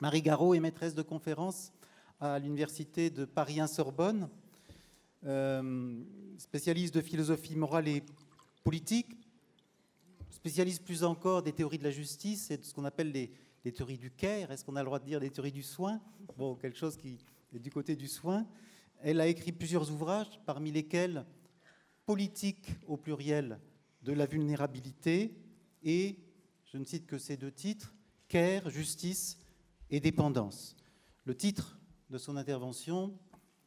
Marie Garot est maîtresse de conférence à l'université de Paris 1 Sorbonne, euh, spécialiste de philosophie morale et politique, spécialiste plus encore des théories de la justice et de ce qu'on appelle les, les théories du care. Est-ce qu'on a le droit de dire des théories du soin? Bon, quelque chose qui est du côté du soin. Elle a écrit plusieurs ouvrages, parmi lesquels Politique au pluriel de la vulnérabilité et, je ne cite que ces deux titres, Care, justice et dépendance. Le titre de son intervention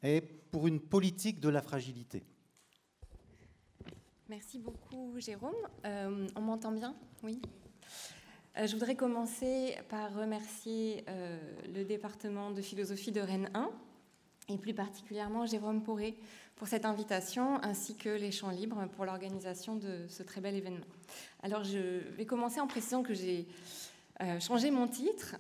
est Pour une politique de la fragilité. Merci beaucoup, Jérôme. Euh, on m'entend bien? Oui. Euh, je voudrais commencer par remercier euh, le département de philosophie de Rennes 1 et plus particulièrement Jérôme Poré pour cette invitation ainsi que les Champs Libres pour l'organisation de ce très bel événement. Alors je vais commencer en précisant que j'ai euh, changé mon titre,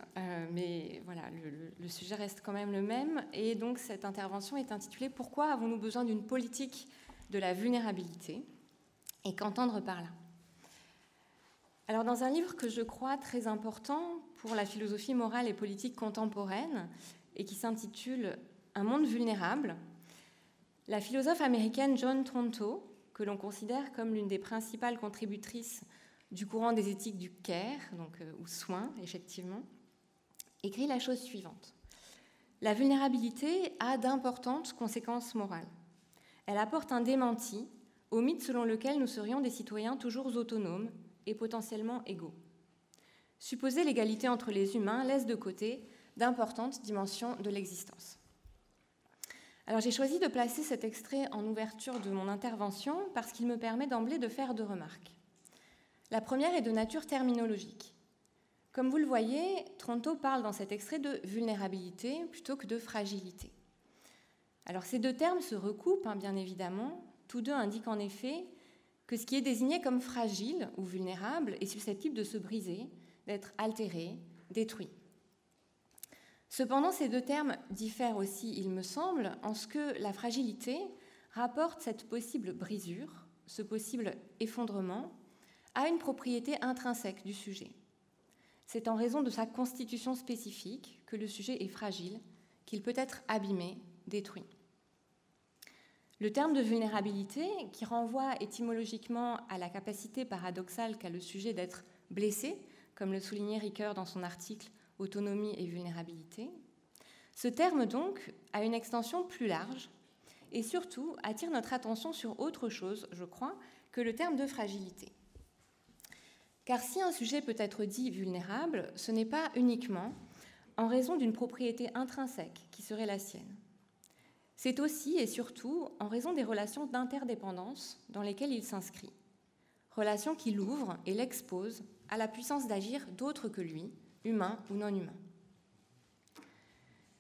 mais voilà, le, le, sujet reste quand même le même. Et donc cette intervention est intitulée Pourquoi avons-nous besoin d'une politique de la vulnérabilité? Et qu'entendre par là? Alors, dans un livre que je crois très important pour la philosophie morale et politique contemporaine, et qui s'intitule Un monde vulnérable, la philosophe américaine John Tronto, que l'on considère comme l'une des principales contributrices du courant des éthiques du care, donc, euh, ou soin, effectivement, écrit la chose suivante. La vulnérabilité a d'importantes conséquences morales. Elle apporte un démenti au mythe selon lequel nous serions des citoyens toujours autonomes et potentiellement égaux. Supposer l'égalité entre les humains laisse de côté d'importantes dimensions de l'existence. Alors j'ai choisi de placer cet extrait en ouverture de mon intervention parce qu'il me permet d'emblée de faire deux remarques. La première est de nature terminologique. Comme vous le voyez, Tronto parle dans cet extrait de vulnérabilité plutôt que de fragilité. Alors ces deux termes se recoupent, hein, bien évidemment. Tous deux indiquent en effet que ce qui est désigné comme fragile ou vulnérable est susceptible de se briser, d'être altéré, détruit. Cependant, ces deux termes diffèrent aussi, il me semble, en ce que la fragilité rapporte cette possible brisure, ce possible effondrement, à une propriété intrinsèque du sujet. C'est en raison de sa constitution spécifique que le sujet est fragile, qu'il peut être abîmé, détruit. Le terme de vulnérabilité, qui renvoie étymologiquement à la capacité paradoxale qu'a le sujet d'être blessé, comme le soulignait Ricoeur dans son article Autonomie et vulnérabilité, ce terme donc a une extension plus large et surtout attire notre attention sur autre chose, je crois, que le terme de fragilité. Car si un sujet peut être dit vulnérable, ce n'est pas uniquement en raison d'une propriété intrinsèque qui serait la sienne. C'est aussi et surtout en raison des relations d'interdépendance dans lesquelles il s'inscrit, relations qui l'ouvrent et l'exposent à la puissance d'agir d'autres que lui, humains ou non humains.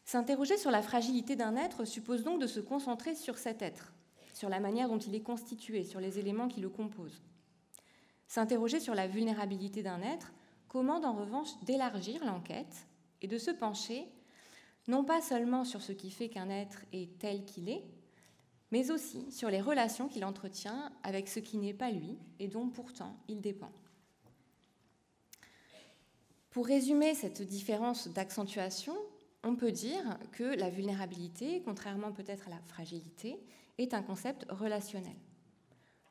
S'interroger sur la fragilité d'un être suppose donc de se concentrer sur cet être, sur la manière dont il est constitué, sur les éléments qui le composent. S'interroger sur la vulnérabilité d'un être commande en revanche d'élargir l'enquête et de se pencher non pas seulement sur ce qui fait qu'un être est tel qu'il est, mais aussi sur les relations qu'il entretient avec ce qui n'est pas lui et dont pourtant il dépend. Pour résumer cette différence d'accentuation, on peut dire que la vulnérabilité, contrairement peut-être à la fragilité, est un concept relationnel,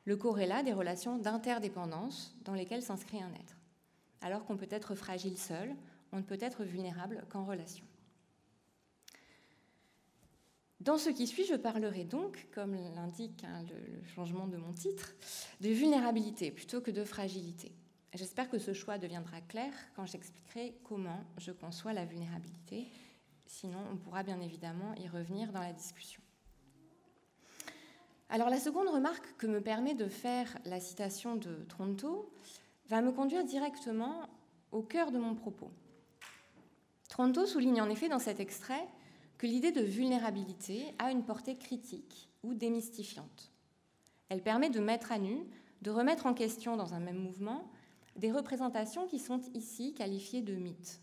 le corrélat des relations d'interdépendance dans lesquelles s'inscrit un être. Alors qu'on peut être fragile seul, on ne peut être vulnérable qu'en relation. Dans ce qui suit, je parlerai donc, comme l'indique hein, le, changement de mon titre, de vulnérabilité plutôt que de fragilité. J'espère que ce choix deviendra clair quand j'expliquerai comment je conçois la vulnérabilité. Sinon, on pourra bien évidemment y revenir dans la discussion. Alors la seconde remarque que me permet de faire la citation de Tronto va me conduire directement au cœur de mon propos. Tronto souligne en effet dans cet extrait que l'idée de vulnérabilité a une portée critique ou démystifiante. Elle permet de mettre à nu, de remettre en question dans un même mouvement des représentations qui sont ici qualifiées de mythes.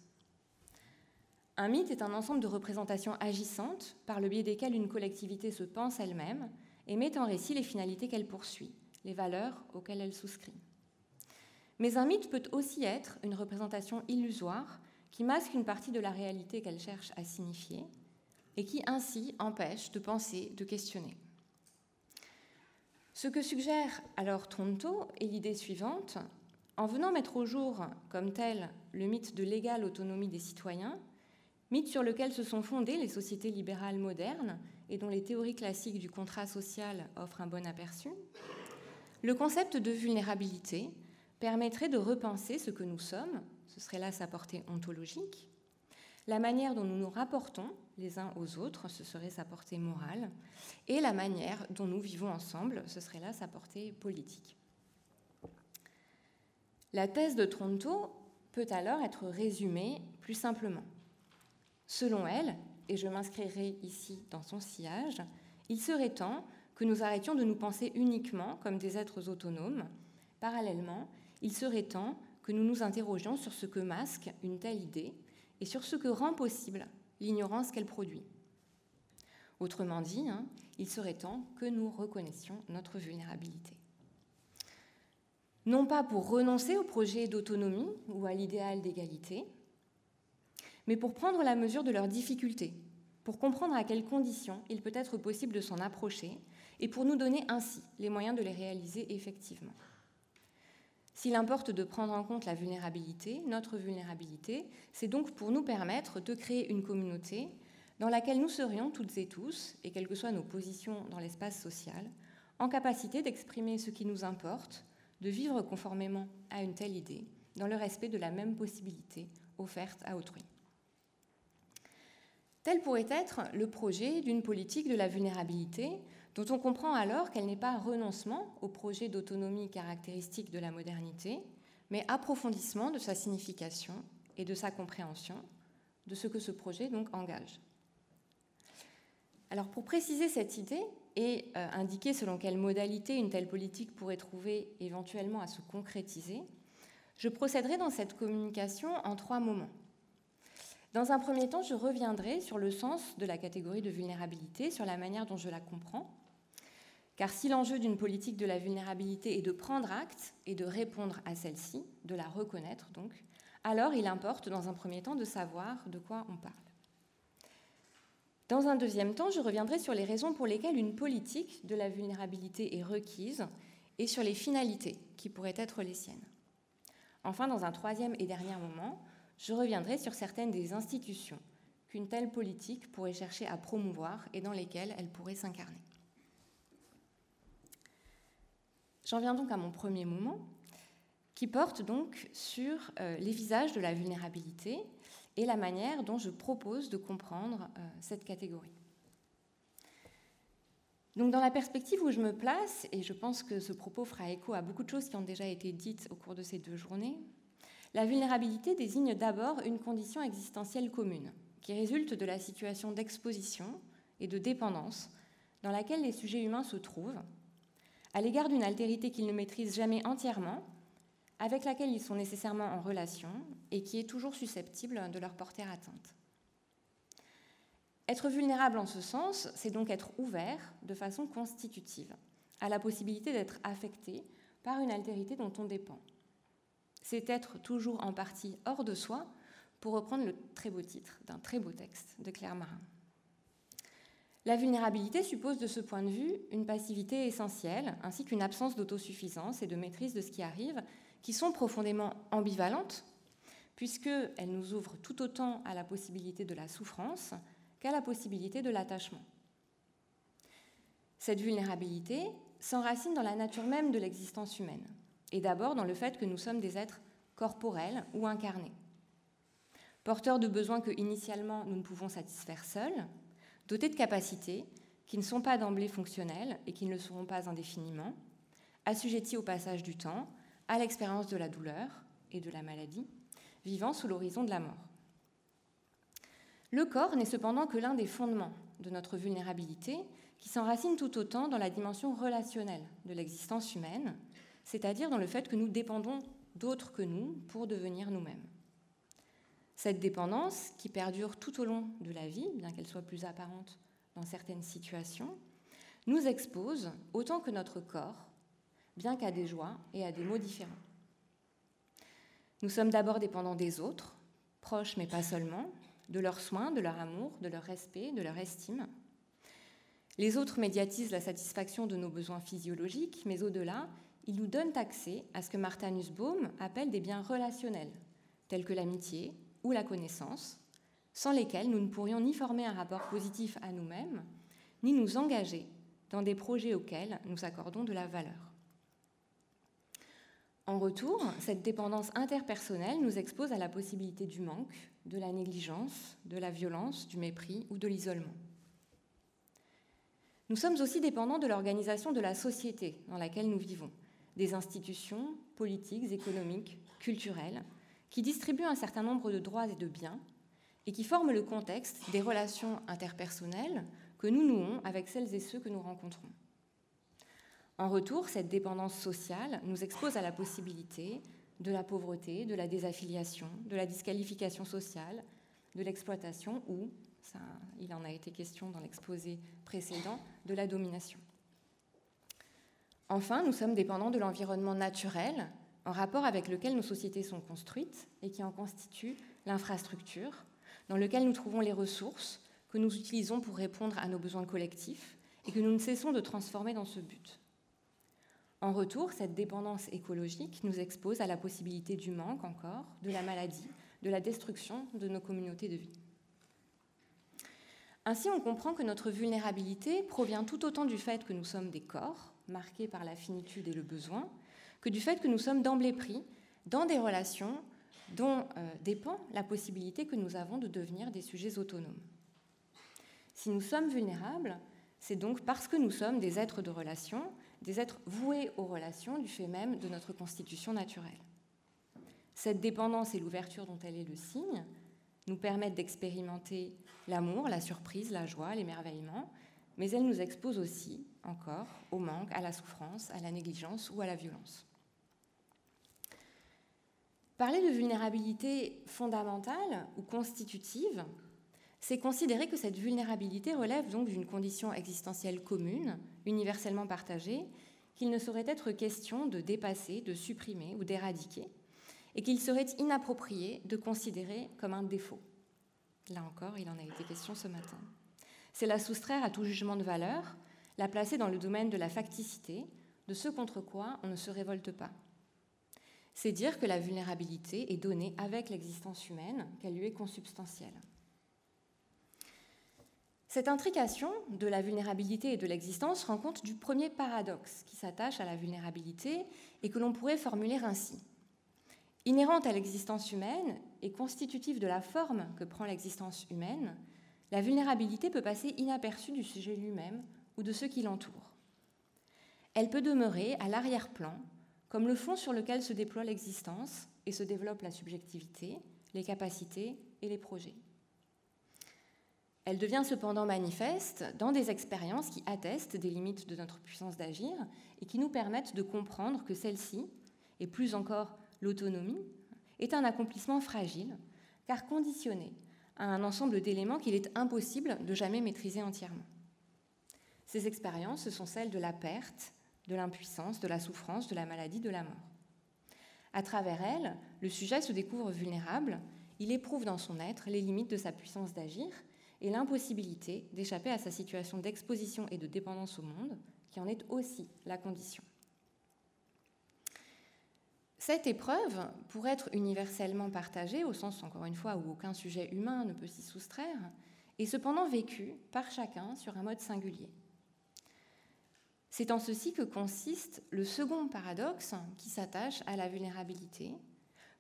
Un mythe est un ensemble de représentations agissantes par le biais desquelles une collectivité se pense elle-même et met en récit les finalités qu'elle poursuit, les valeurs auxquelles elle souscrit. Mais un mythe peut aussi être une représentation illusoire qui masque une partie de la réalité qu'elle cherche à signifier et qui ainsi empêche de penser, de questionner. Ce que suggère alors Tronto est l'idée suivante. En venant mettre au jour comme tel le mythe de l'égale autonomie des citoyens, mythe sur lequel se sont fondées les sociétés libérales modernes et dont les théories classiques du contrat social offrent un bon aperçu, le concept de vulnérabilité permettrait de repenser ce que nous sommes, ce serait là sa portée ontologique, la manière dont nous nous rapportons les uns aux autres, ce serait sa portée morale, et la manière dont nous vivons ensemble, ce serait là sa portée politique. La thèse de Tronto peut alors être résumée plus simplement. Selon elle, et je m'inscrirai ici dans son sillage, il serait temps que nous arrêtions de nous penser uniquement comme des êtres autonomes. Parallèlement, il serait temps que nous nous interrogions sur ce que masque une telle idée et sur ce que rend possible l'ignorance qu'elle produit. Autrement dit, hein, il serait temps que nous reconnaissions notre vulnérabilité. Non pas pour renoncer au projet d'autonomie ou à l'idéal d'égalité, mais pour prendre la mesure de leurs difficultés, pour comprendre à quelles conditions il peut être possible de s'en approcher et pour nous donner ainsi les moyens de les réaliser effectivement. S'il importe de prendre en compte la vulnérabilité, notre vulnérabilité, c'est donc pour nous permettre de créer une communauté dans laquelle nous serions toutes et tous, et quelles que soient nos positions dans l'espace social, en capacité d'exprimer ce qui nous importe, de vivre conformément à une telle idée, dans le respect de la même possibilité offerte à autrui. Tel pourrait être le projet d'une politique de la vulnérabilité dont on comprend alors qu'elle n'est pas renoncement au projet d'autonomie caractéristique de la modernité, mais approfondissement de sa signification et de sa compréhension de ce que ce projet donc engage. Alors pour préciser cette idée et euh, indiquer selon quelle modalité une telle politique pourrait trouver éventuellement à se concrétiser, je procéderai dans cette communication en trois moments. Dans un premier temps, je reviendrai sur le sens de la catégorie de vulnérabilité, sur la manière dont je la comprends, car si l'enjeu d'une politique de la vulnérabilité est de prendre acte et de répondre à celle-ci, de la reconnaître donc, alors il importe dans un premier temps de savoir de quoi on parle. Dans un deuxième temps, je reviendrai sur les raisons pour lesquelles une politique de la vulnérabilité est requise et sur les finalités qui pourraient être les siennes. Enfin, dans un troisième et dernier moment, je reviendrai sur certaines des institutions qu'une telle politique pourrait chercher à promouvoir et dans lesquelles elle pourrait s'incarner. J'en viens donc à mon premier moment, qui porte donc sur euh, les visages de la vulnérabilité et la manière dont je propose de comprendre euh, cette catégorie. Donc dans la perspective où je me place, et je pense que ce propos fera écho à beaucoup de choses qui ont déjà été dites au cours de ces deux journées, la vulnérabilité désigne d'abord une condition existentielle commune, qui résulte de la situation d'exposition et de dépendance dans laquelle les sujets humains se trouvent, à l'égard d'une altérité qu'ils ne maîtrisent jamais entièrement, avec laquelle ils sont nécessairement en relation et qui est toujours susceptible de leur porter atteinte. Être vulnérable en ce sens, c'est donc être ouvert de façon constitutive à la possibilité d'être affecté par une altérité dont on dépend. C'est être toujours en partie hors de soi, pour reprendre le très beau titre d'un très beau texte de Claire Marin. La vulnérabilité suppose de ce point de vue une passivité essentielle, ainsi qu'une absence d'autosuffisance et de maîtrise de ce qui arrive, qui sont profondément ambivalentes, puisqu'elles nous ouvrent tout autant à la possibilité de la souffrance qu'à la possibilité de l'attachement. Cette vulnérabilité s'enracine dans la nature même de l'existence humaine, et d'abord dans le fait que nous sommes des êtres corporels ou incarnés, porteurs de besoins que initialement nous ne pouvons satisfaire seuls, dotés de capacités qui ne sont pas d'emblée fonctionnelles et qui ne le seront pas indéfiniment, assujettis au passage du temps, à l'expérience de la douleur et de la maladie, vivant sous l'horizon de la mort. Le corps n'est cependant que l'un des fondements de notre vulnérabilité qui s'enracine tout autant dans la dimension relationnelle de l'existence humaine, c'est-à-dire dans le fait que nous dépendons d'autres que nous pour devenir nous-mêmes. Cette dépendance, qui perdure tout au long de la vie, bien qu'elle soit plus apparente dans certaines situations, nous expose autant que notre corps, bien qu'à des joies et à des maux différents. Nous sommes d'abord dépendants des autres, proches mais pas seulement, de leurs soins, de leur amour, de leur respect, de leur estime. Les autres médiatisent la satisfaction de nos besoins physiologiques, mais au-delà, ils nous donnent accès à ce que Martha Nussbaum appelle des biens relationnels, tels que l'amitié ou la connaissance, sans lesquels nous ne pourrions ni former un rapport positif à nous-mêmes, ni nous engager dans des projets auxquels nous accordons de la valeur. En retour, cette dépendance interpersonnelle nous expose à la possibilité du manque, de la négligence, de la violence, du mépris ou de l'isolement. Nous sommes aussi dépendants de l'organisation de la société dans laquelle nous vivons, des institutions politiques, économiques, culturelles, qui distribuent un certain nombre de droits et de biens et qui forment le contexte des relations interpersonnelles que nous nouons avec celles et ceux que nous rencontrons. En retour, cette dépendance sociale nous expose à la possibilité de la pauvreté, de la désaffiliation, de la disqualification sociale, de l'exploitation ou, il en a été question dans l'exposé précédent, de la domination. Enfin, nous sommes dépendants de l'environnement naturel en rapport avec lequel nos sociétés sont construites et qui en constitue l'infrastructure, dans lequel nous trouvons les ressources que nous utilisons pour répondre à nos besoins collectifs et que nous ne cessons de transformer dans ce but. En retour, cette dépendance écologique nous expose à la possibilité du manque encore, de la maladie, de la destruction de nos communautés de vie. Ainsi, on comprend que notre vulnérabilité provient tout autant du fait que nous sommes des corps, marqués par la finitude et le besoin, que du fait que nous sommes d'emblée pris dans des relations dont euh, dépend la possibilité que nous avons de devenir des sujets autonomes. Si nous sommes vulnérables, c'est donc parce que nous sommes des êtres de relation, des êtres voués aux relations du fait même de notre constitution naturelle. Cette dépendance et l'ouverture dont elle est le signe nous permettent d'expérimenter l'amour, la surprise, la joie, l'émerveillement, mais elle nous expose aussi, encore, au manque, à la souffrance, à la négligence ou à la violence. Parler de vulnérabilité fondamentale ou constitutive, c'est considérer que cette vulnérabilité relève donc d'une condition existentielle commune, universellement partagée, qu'il ne saurait être question de dépasser, de supprimer ou d'éradiquer, et qu'il serait inapproprié de considérer comme un défaut. Là encore, il en a été question ce matin. C'est la soustraire à tout jugement de valeur, la placer dans le domaine de la facticité, de ce contre quoi on ne se révolte pas. C'est dire que la vulnérabilité est donnée avec l'existence humaine, qu'elle lui est consubstantielle. Cette intrication de la vulnérabilité et de l'existence rend compte du premier paradoxe qui s'attache à la vulnérabilité et que l'on pourrait formuler ainsi. Inhérente à l'existence humaine et constitutive de la forme que prend l'existence humaine, la vulnérabilité peut passer inaperçue du sujet lui-même ou de ceux qui l'entourent. Elle peut demeurer à l'arrière-plan, comme le fond sur lequel se déploie l'existence et se développe la subjectivité, les capacités et les projets. Elle devient cependant manifeste dans des expériences qui attestent des limites de notre puissance d'agir et qui nous permettent de comprendre que celle-ci, et plus encore l'autonomie, est un accomplissement fragile, car conditionné à un ensemble d'éléments qu'il est impossible de jamais maîtriser entièrement. Ces expériences, ce sont celles de la perte, de l'impuissance, de la souffrance, de la maladie, de la mort. À travers elles, le sujet se découvre vulnérable, il éprouve dans son être les limites de sa puissance d'agir et l'impossibilité d'échapper à sa situation d'exposition et de dépendance au monde, qui en est aussi la condition. Cette épreuve, pour être universellement partagée, au sens encore une fois où aucun sujet humain ne peut s'y soustraire, est cependant vécue par chacun sur un mode singulier. C'est en ceci que consiste le second paradoxe qui s'attache à la vulnérabilité,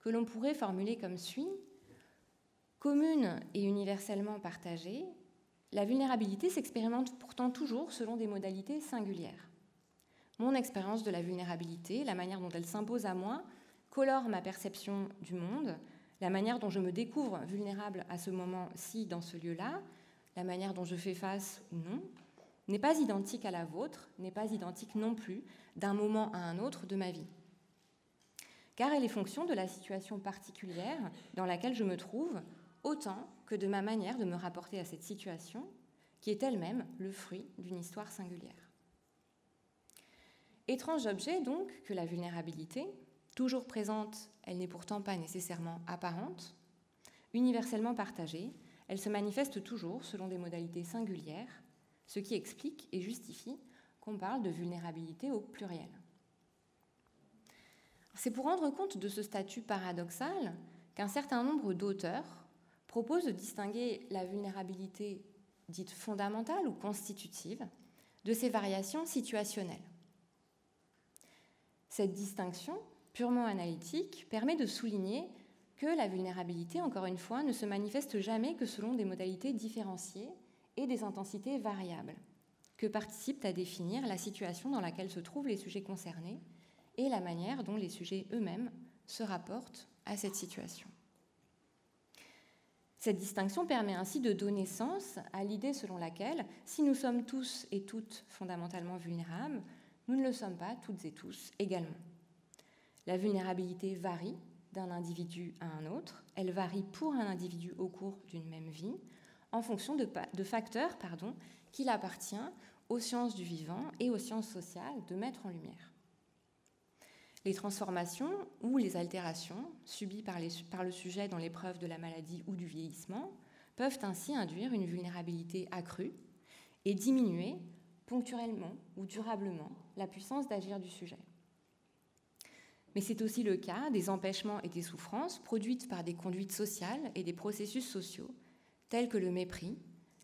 que l'on pourrait formuler comme suit Commune et universellement partagée, la vulnérabilité s'expérimente pourtant toujours selon des modalités singulières. Mon expérience de la vulnérabilité, la manière dont elle s'impose à moi, colore ma perception du monde, la manière dont je me découvre vulnérable à ce moment-ci dans ce lieu-là, la manière dont je fais face ou non, n'est pas identique à la vôtre, n'est pas identique non plus d'un moment à un autre de ma vie. Car elle est fonction de la situation particulière dans laquelle je me trouve, autant que de ma manière de me rapporter à cette situation, qui est elle-même le fruit d'une histoire singulière. Étrange objet donc que la vulnérabilité, toujours présente, elle n'est pourtant pas nécessairement apparente, Universellement partagée, elle se manifeste toujours selon des modalités singulières, ce qui explique et justifie qu'on parle de vulnérabilité au pluriel. C'est pour rendre compte de ce statut paradoxal qu'un certain nombre d'auteurs proposent de distinguer la vulnérabilité dite fondamentale ou constitutive de ses variations situationnelles. Cette distinction purement analytique permet de souligner que la vulnérabilité, encore une fois, ne se manifeste jamais que selon des modalités différenciées et des intensités variables, que participent à définir la situation dans laquelle se trouvent les sujets concernés et la manière dont les sujets eux-mêmes se rapportent à cette situation. Cette distinction permet ainsi de donner sens à l'idée selon laquelle, si nous sommes tous et toutes fondamentalement vulnérables, nous ne le sommes pas toutes et tous également. La vulnérabilité varie d'un individu à un autre, elle varie pour un individu au cours d'une même vie, en fonction de, facteurs pardon, qu'il appartient aux sciences du vivant et aux sciences sociales de mettre en lumière. Les transformations ou les altérations subies par, par le sujet dans l'épreuve de la maladie ou du vieillissement peuvent ainsi induire une vulnérabilité accrue et diminuer ponctuellement ou durablement la puissance d'agir du sujet. Mais c'est aussi le cas des empêchements et des souffrances produites par des conduites sociales et des processus sociaux, tels que le mépris,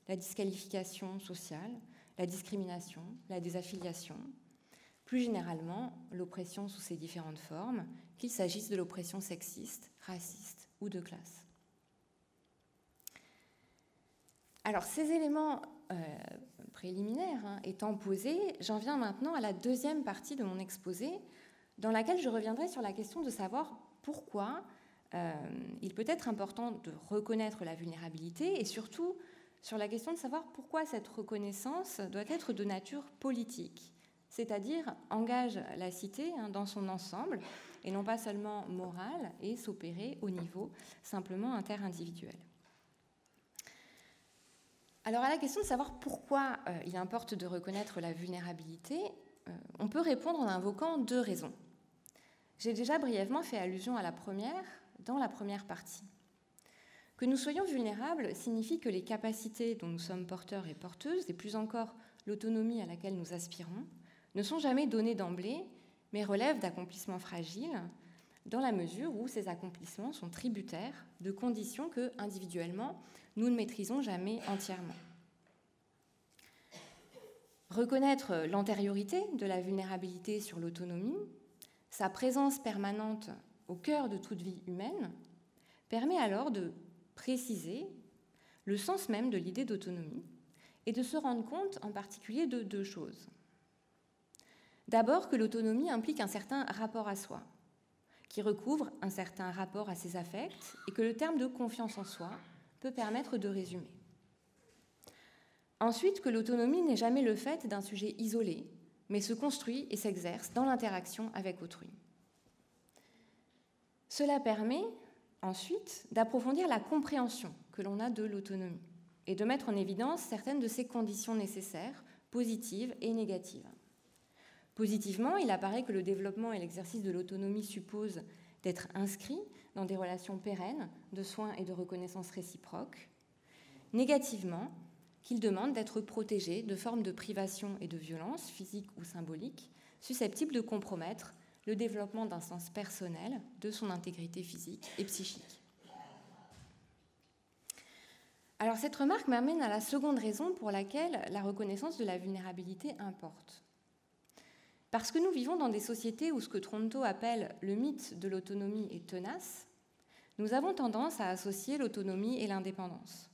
la disqualification sociale, la discrimination, la désaffiliation, plus généralement l'oppression sous ses différentes formes, qu'il s'agisse de l'oppression sexiste, raciste ou de classe. Alors ces éléments euh, préliminaires hein, étant posés, j'en viens maintenant à la deuxième partie de mon exposé, dans laquelle je reviendrai sur la question de savoir pourquoi euh, il peut être important de reconnaître la vulnérabilité et surtout sur la question de savoir pourquoi cette reconnaissance doit être de nature politique c'est-à-dire engage la cité hein, dans son ensemble et non pas seulement morale et s'opérer au niveau simplement interindividuel. Alors à la question de savoir pourquoi euh, il importe de reconnaître la vulnérabilité, euh, on peut répondre en invoquant deux raisons. J'ai déjà brièvement fait allusion à la première dans la première partie. Que nous soyons vulnérables signifie que les capacités dont nous sommes porteurs et porteuses, et plus encore l'autonomie à laquelle nous aspirons, ne sont jamais donnés d'emblée, mais relèvent d'accomplissements fragiles, dans la mesure où ces accomplissements sont tributaires de conditions que, individuellement, nous ne maîtrisons jamais entièrement. Reconnaître l'antériorité de la vulnérabilité sur l'autonomie, sa présence permanente au cœur de toute vie humaine, permet alors de préciser le sens même de l'idée d'autonomie et de se rendre compte en particulier de deux choses. D'abord que l'autonomie implique un certain rapport à soi, qui recouvre un certain rapport à ses affects et que le terme de confiance en soi peut permettre de résumer. Ensuite, que l'autonomie n'est jamais le fait d'un sujet isolé, mais se construit et s'exerce dans l'interaction avec autrui. Cela permet ensuite d'approfondir la compréhension que l'on a de l'autonomie et de mettre en évidence certaines de ses conditions nécessaires, positives et négatives. Positivement, il apparaît que le développement et l'exercice de l'autonomie supposent d'être inscrits dans des relations pérennes de soins et de reconnaissance réciproque. Négativement, qu'il demande d'être protégé de formes de privation et de violence, physiques ou symboliques, susceptibles de compromettre le développement d'un sens personnel de son intégrité physique et psychique. Alors cette remarque m'amène à la seconde raison pour laquelle la reconnaissance de la vulnérabilité importe. Parce que nous vivons dans des sociétés où ce que Tronto appelle le mythe de l'autonomie est tenace, nous avons tendance à associer l'autonomie et l'indépendance.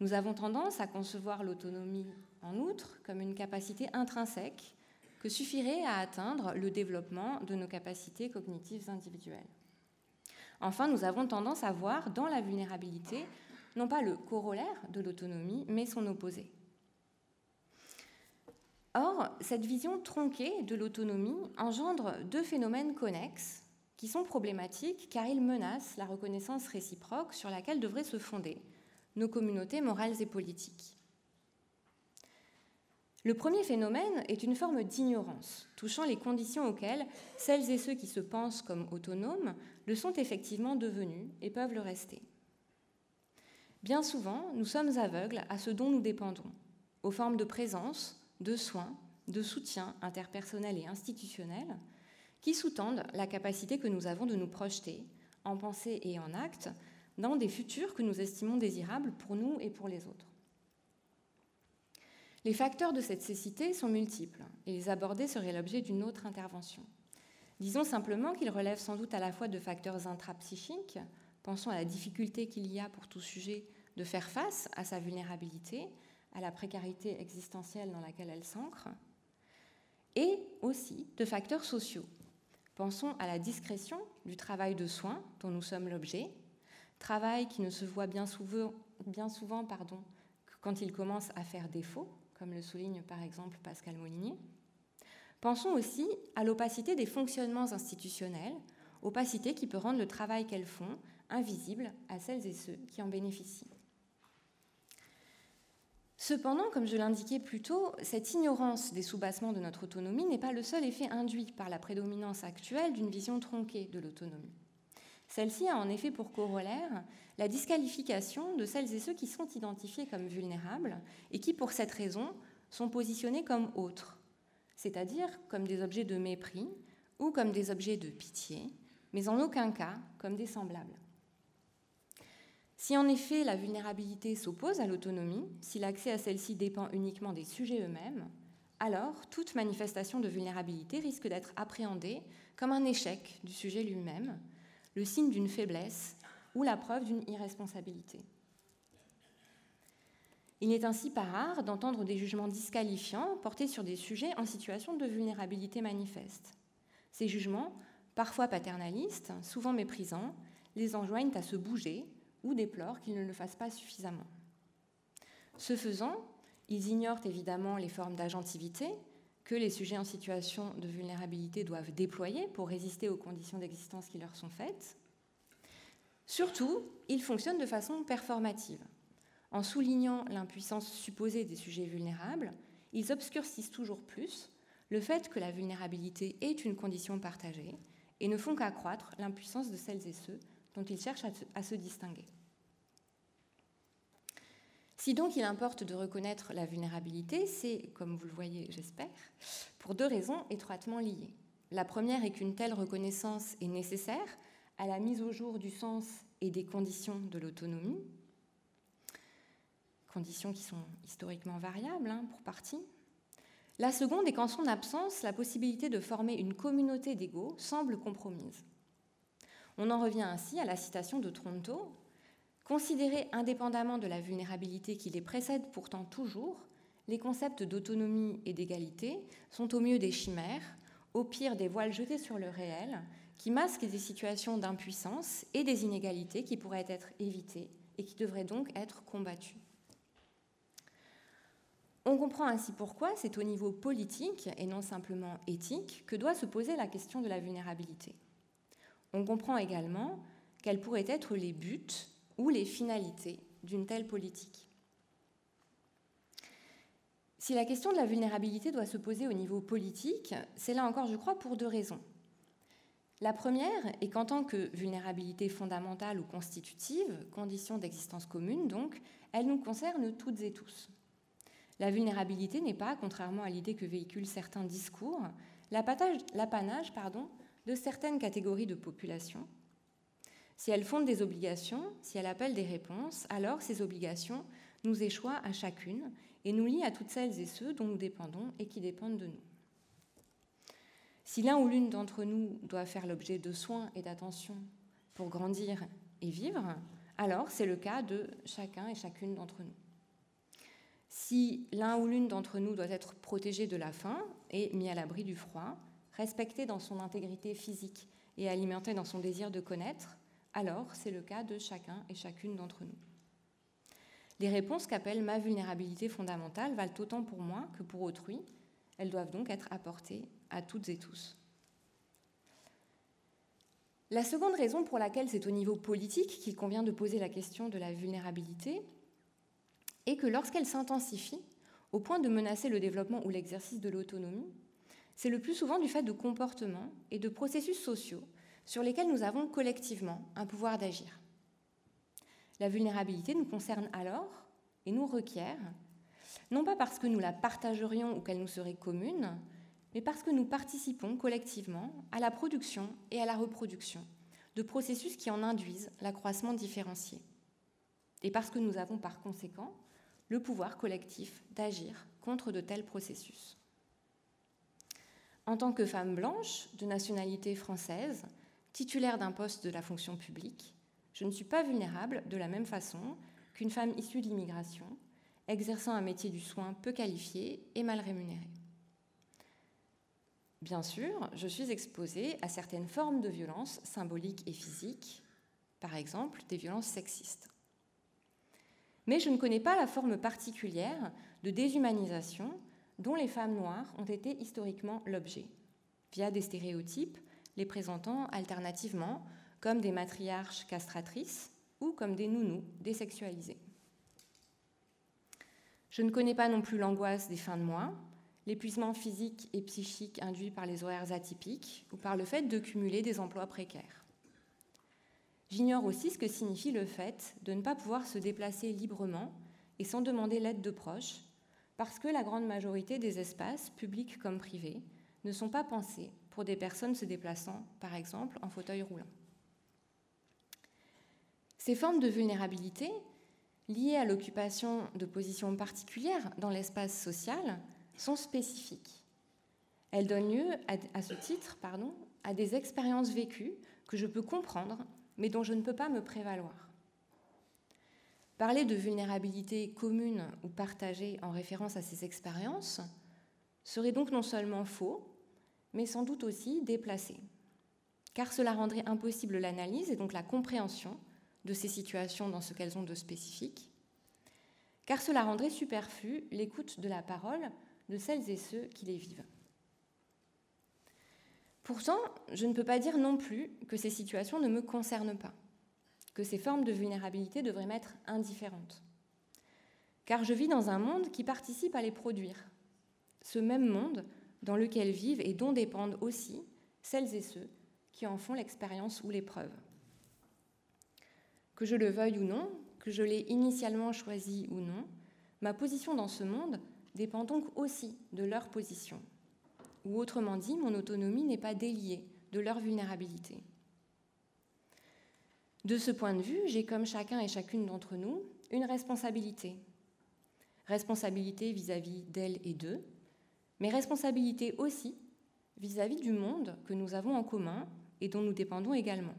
Nous avons tendance à concevoir l'autonomie, en outre, comme une capacité intrinsèque que suffirait à atteindre le développement de nos capacités cognitives individuelles. Enfin, nous avons tendance à voir dans la vulnérabilité non pas le corollaire de l'autonomie, mais son opposé. Or, cette vision tronquée de l'autonomie engendre deux phénomènes connexes qui sont problématiques car ils menacent la reconnaissance réciproque sur laquelle devraient se fonder nos communautés morales et politiques. Le premier phénomène est une forme d'ignorance touchant les conditions auxquelles celles et ceux qui se pensent comme autonomes le sont effectivement devenus et peuvent le rester. Bien souvent, nous sommes aveugles à ce dont nous dépendons, aux formes de présence, de soins, de soutien interpersonnel et institutionnel, qui sous-tendent la capacité que nous avons de nous projeter, en pensée et en acte, dans des futurs que nous estimons désirables pour nous et pour les autres. Les facteurs de cette cécité sont multiples, et les aborder serait l'objet d'une autre intervention. Disons simplement qu'ils relèvent sans doute à la fois de facteurs intrapsychiques, pensons à la difficulté qu'il y a pour tout sujet de faire face à sa vulnérabilité, à la précarité existentielle dans laquelle elle s'ancre, et aussi de facteurs sociaux. Pensons à la discrétion du travail de soins dont nous sommes l'objet, travail qui ne se voit bien souvent, que quand il commence à faire défaut, comme le souligne par exemple Pascal Molinier. Pensons aussi à l'opacité des fonctionnements institutionnels, opacité qui peut rendre le travail qu'elles font invisible à celles et ceux qui en bénéficient. Cependant, comme je l'indiquais plus tôt, cette ignorance des soubassements de notre autonomie n'est pas le seul effet induit par la prédominance actuelle d'une vision tronquée de l'autonomie. Celle-ci a en effet pour corollaire la disqualification de celles et ceux qui sont identifiés comme vulnérables et qui, pour cette raison, sont positionnés comme autres, c'est-à-dire comme des objets de mépris ou comme des objets de pitié, mais en aucun cas comme des semblables. Si en effet la vulnérabilité s'oppose à l'autonomie, si l'accès à celle-ci dépend uniquement des sujets eux-mêmes, alors toute manifestation de vulnérabilité risque d'être appréhendée comme un échec du sujet lui-même, le signe d'une faiblesse ou la preuve d'une irresponsabilité. Il n'est ainsi pas rare d'entendre des jugements disqualifiants portés sur des sujets en situation de vulnérabilité manifeste. Ces jugements, parfois paternalistes, souvent méprisants, les enjoignent à se bouger ou déplorent qu'ils ne le fassent pas suffisamment. Ce faisant, ils ignorent évidemment les formes d'agentivité que les sujets en situation de vulnérabilité doivent déployer pour résister aux conditions d'existence qui leur sont faites. Surtout, ils fonctionnent de façon performative. En soulignant l'impuissance supposée des sujets vulnérables, ils obscurcissent toujours plus le fait que la vulnérabilité est une condition partagée et ne font qu'accroître l'impuissance de celles et ceux dont ils cherchent à se distinguer. Si donc il importe de reconnaître la vulnérabilité, c'est, comme vous le voyez, j'espère, pour deux raisons étroitement liées. La première est qu'une telle reconnaissance est nécessaire à la mise au jour du sens et des conditions de l'autonomie, conditions qui sont historiquement variables hein, pour partie. La seconde est qu'en son absence, la possibilité de former une communauté d'égaux semble compromise. On en revient ainsi à la citation de Tronto Considérés indépendamment de la vulnérabilité qui les précède pourtant toujours, les concepts d'autonomie et d'égalité sont au mieux des chimères, au pire des voiles jetés sur le réel, qui masquent des situations d'impuissance et des inégalités qui pourraient être évitées et qui devraient donc être combattues. On comprend ainsi pourquoi c'est au niveau politique et non simplement éthique que doit se poser la question de la vulnérabilité. On comprend également quels pourraient être les buts ou les finalités d'une telle politique. Si la question de la vulnérabilité doit se poser au niveau politique, c'est là encore, je crois, pour deux raisons. La première est qu'en tant que vulnérabilité fondamentale ou constitutive, condition d'existence commune donc, elle nous concerne toutes et tous. La vulnérabilité n'est pas, contrairement à l'idée que véhiculent certains discours, l'apanage de certaines catégories de population, si elle fonde des obligations, si elle appelle des réponses, alors ces obligations nous échoient à chacune et nous lient à toutes celles et ceux dont nous dépendons et qui dépendent de nous. Si l'un ou l'une d'entre nous doit faire l'objet de soins et d'attention pour grandir et vivre, alors c'est le cas de chacun et chacune d'entre nous. Si l'un ou l'une d'entre nous doit être protégé de la faim et mis à l'abri du froid, respecté dans son intégrité physique et alimenté dans son désir de connaître, alors c'est le cas de chacun et chacune d'entre nous. Les réponses qu'appelle ma vulnérabilité fondamentale valent autant pour moi que pour autrui. Elles doivent donc être apportées à toutes et tous. La seconde raison pour laquelle c'est au niveau politique qu'il convient de poser la question de la vulnérabilité est que lorsqu'elle s'intensifie, au point de menacer le développement ou l'exercice de l'autonomie, c'est le plus souvent du fait de comportements et de processus sociaux sur lesquels nous avons collectivement un pouvoir d'agir. La vulnérabilité nous concerne alors et nous requiert, non pas parce que nous la partagerions ou qu'elle nous serait commune, mais parce que nous participons collectivement à la production et à la reproduction de processus qui en induisent l'accroissement différencié. Et parce que nous avons par conséquent le pouvoir collectif d'agir contre de tels processus. En tant que femme blanche, de nationalité française, titulaire d'un poste de la fonction publique, je ne suis pas vulnérable de la même façon qu'une femme issue de l'immigration, exerçant un métier du soin peu qualifié et mal rémunéré. Bien sûr, je suis exposée à certaines formes de violences symboliques et physiques, par exemple des violences sexistes. Mais je ne connais pas la forme particulière de déshumanisation dont les femmes noires ont été historiquement l'objet, via des stéréotypes les présentant alternativement comme des matriarches castratrices ou comme des nounous désexualisés. Je ne connais pas non plus l'angoisse des fins de mois, l'épuisement physique et psychique induit par les horaires atypiques ou par le fait de cumuler des emplois précaires. J'ignore aussi ce que signifie le fait de ne pas pouvoir se déplacer librement et sans demander l'aide de proches, parce que la grande majorité des espaces, publics comme privés, ne sont pas pensés pour des personnes se déplaçant, par exemple, en fauteuil roulant. Ces formes de vulnérabilité, liées à l'occupation de positions particulières dans l'espace social, sont spécifiques. Elles donnent lieu, à, ce titre, pardon, à des expériences vécues que je peux comprendre, mais dont je ne peux pas me prévaloir. Parler de vulnérabilité commune ou partagée en référence à ces expériences serait donc non seulement faux, mais sans doute aussi déplacé, car cela rendrait impossible l'analyse et donc la compréhension de ces situations dans ce qu'elles ont de spécifique, car cela rendrait superflu l'écoute de la parole de celles et ceux qui les vivent. Pourtant, je ne peux pas dire non plus que ces situations ne me concernent pas, que ces formes de vulnérabilité devraient m'être indifférentes. Car je vis dans un monde qui participe à les produire, ce même monde dans lequel vivent et dont dépendent aussi celles et ceux qui en font l'expérience ou l'épreuve. Que je le veuille ou non, que je l'ai initialement choisi ou non, ma position dans ce monde dépend donc aussi de leur position. Ou autrement dit, mon autonomie n'est pas déliée de leur vulnérabilité. De ce point de vue, j'ai comme chacun et chacune d'entre nous une responsabilité. Responsabilité vis-à-vis d'elles et d'eux, mais responsabilité aussi vis-à-vis -vis du monde que nous avons en commun et dont nous dépendons également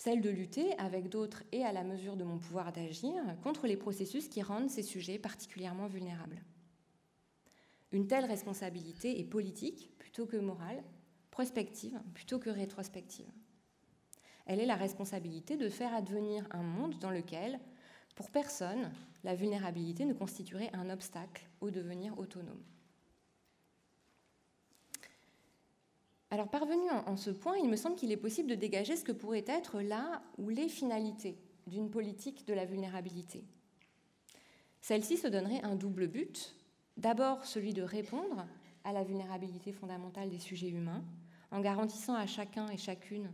celle de lutter avec d'autres et à la mesure de mon pouvoir d'agir contre les processus qui rendent ces sujets particulièrement vulnérables. Une telle responsabilité est politique plutôt que morale, prospective plutôt que rétrospective. Elle est la responsabilité de faire advenir un monde dans lequel, pour personne, la vulnérabilité ne constituerait un obstacle au devenir autonome. Alors parvenu en, ce point, il me semble qu'il est possible de dégager ce que pourrait être là ou les finalités d'une politique de la vulnérabilité. Celle-ci se donnerait un double but. D'abord celui de répondre à la vulnérabilité fondamentale des sujets humains, en garantissant à chacun et chacune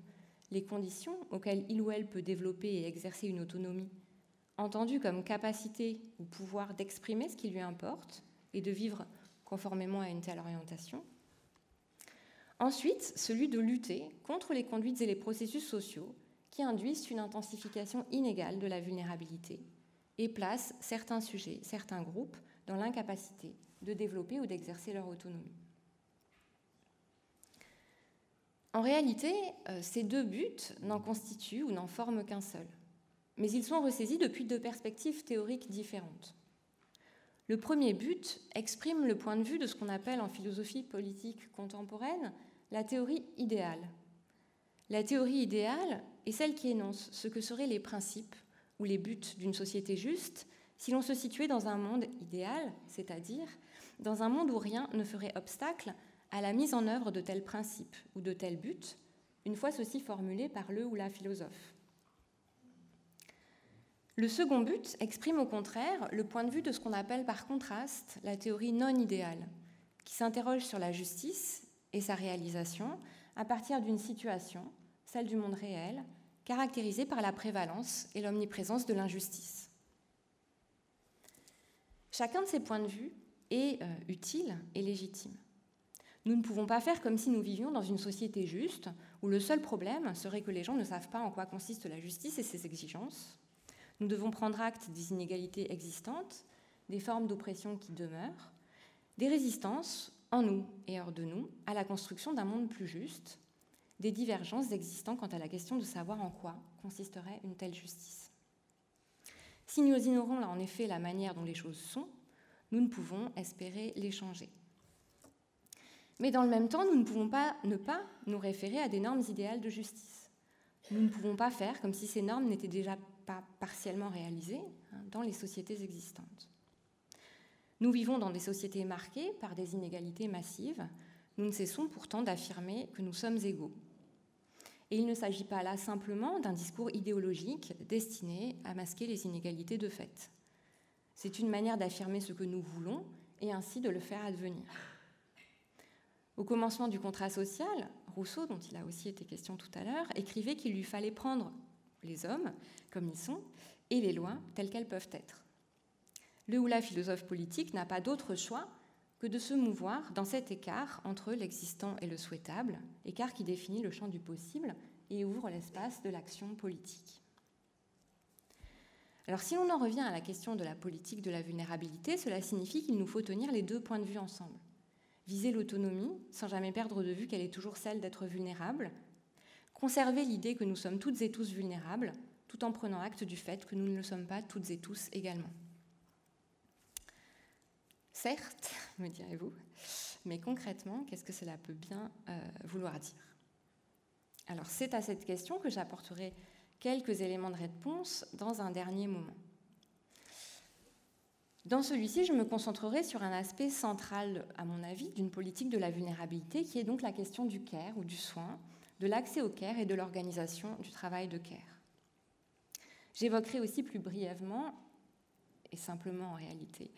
les conditions auxquelles il ou elle peut développer et exercer une autonomie, entendue comme capacité ou pouvoir d'exprimer ce qui lui importe et de vivre conformément à une telle orientation. Ensuite, celui de lutter contre les conduites et les processus sociaux qui induisent une intensification inégale de la vulnérabilité et placent certains sujets, certains groupes dans l'incapacité de développer ou d'exercer leur autonomie. En réalité, euh, ces deux buts n'en constituent ou n'en forment qu'un seul, mais ils sont ressaisis depuis deux perspectives théoriques différentes. Le premier but exprime le point de vue de ce qu'on appelle en philosophie politique contemporaine la théorie idéale. La théorie idéale est celle qui énonce ce que seraient les principes ou les buts d'une société juste si l'on se situait dans un monde idéal, c'est-à-dire dans un monde où rien ne ferait obstacle à la mise en œuvre de tels principes ou de tels buts, une fois ceci formulé par le ou la philosophe. Le second but exprime au contraire le point de vue de ce qu'on appelle par contraste la théorie non idéale, qui s'interroge sur la justice et sa réalisation à partir d'une situation, celle du monde réel, caractérisée par la prévalence et l'omniprésence de l'injustice. Chacun de ces points de vue est euh, utile et légitime. Nous ne pouvons pas faire comme si nous vivions dans une société juste, où le seul problème serait que les gens ne savent pas en quoi consiste la justice et ses exigences. Nous devons prendre acte des inégalités existantes, des formes d'oppression qui demeurent, des résistances en nous et hors de nous à la construction d'un monde plus juste, des divergences existant quant à la question de savoir en quoi consisterait une telle justice. Si nous ignorons là en effet la manière dont les choses sont, nous ne pouvons espérer les changer. Mais dans le même temps, nous ne pouvons pas ne pas nous référer à des normes idéales de justice. Nous ne pouvons pas faire comme si ces normes n'étaient déjà pas partiellement réalisées hein, dans les sociétés existantes. Nous vivons dans des sociétés marquées par des inégalités massives. Nous ne cessons pourtant d'affirmer que nous sommes égaux. Et il ne s'agit pas là simplement d'un discours idéologique destiné à masquer les inégalités de fait. C'est une manière d'affirmer ce que nous voulons et ainsi de le faire advenir. Au commencement du contrat social, Rousseau, dont il a aussi été question tout à l'heure, écrivait qu'il lui fallait prendre les hommes comme ils sont et les lois telles qu'elles peuvent être. Le ou la philosophe politique n'a pas d'autre choix que de se mouvoir dans cet écart entre l'existant et le souhaitable, écart qui définit le champ du possible et ouvre l'espace de l'action politique. Alors si l'on en revient à la question de la politique de la vulnérabilité, cela signifie qu'il nous faut tenir les deux points de vue ensemble viser l'autonomie sans jamais perdre de vue qu'elle est toujours celle d'être vulnérable, conserver l'idée que nous sommes toutes et tous vulnérables, tout en prenant acte du fait que nous ne le sommes pas toutes et tous également. Certes, me direz-vous, mais concrètement, qu'est-ce que cela peut bien euh, vouloir dire? Alors c'est à cette question que j'apporterai quelques éléments de réponse dans un dernier moment. Dans celui-ci, je me concentrerai sur un aspect central, à mon avis, d'une politique de la vulnérabilité, qui est donc la question du care ou du soin, de l'accès au care et de l'organisation du travail de care. J'évoquerai aussi plus brièvement, et simplement en réalité,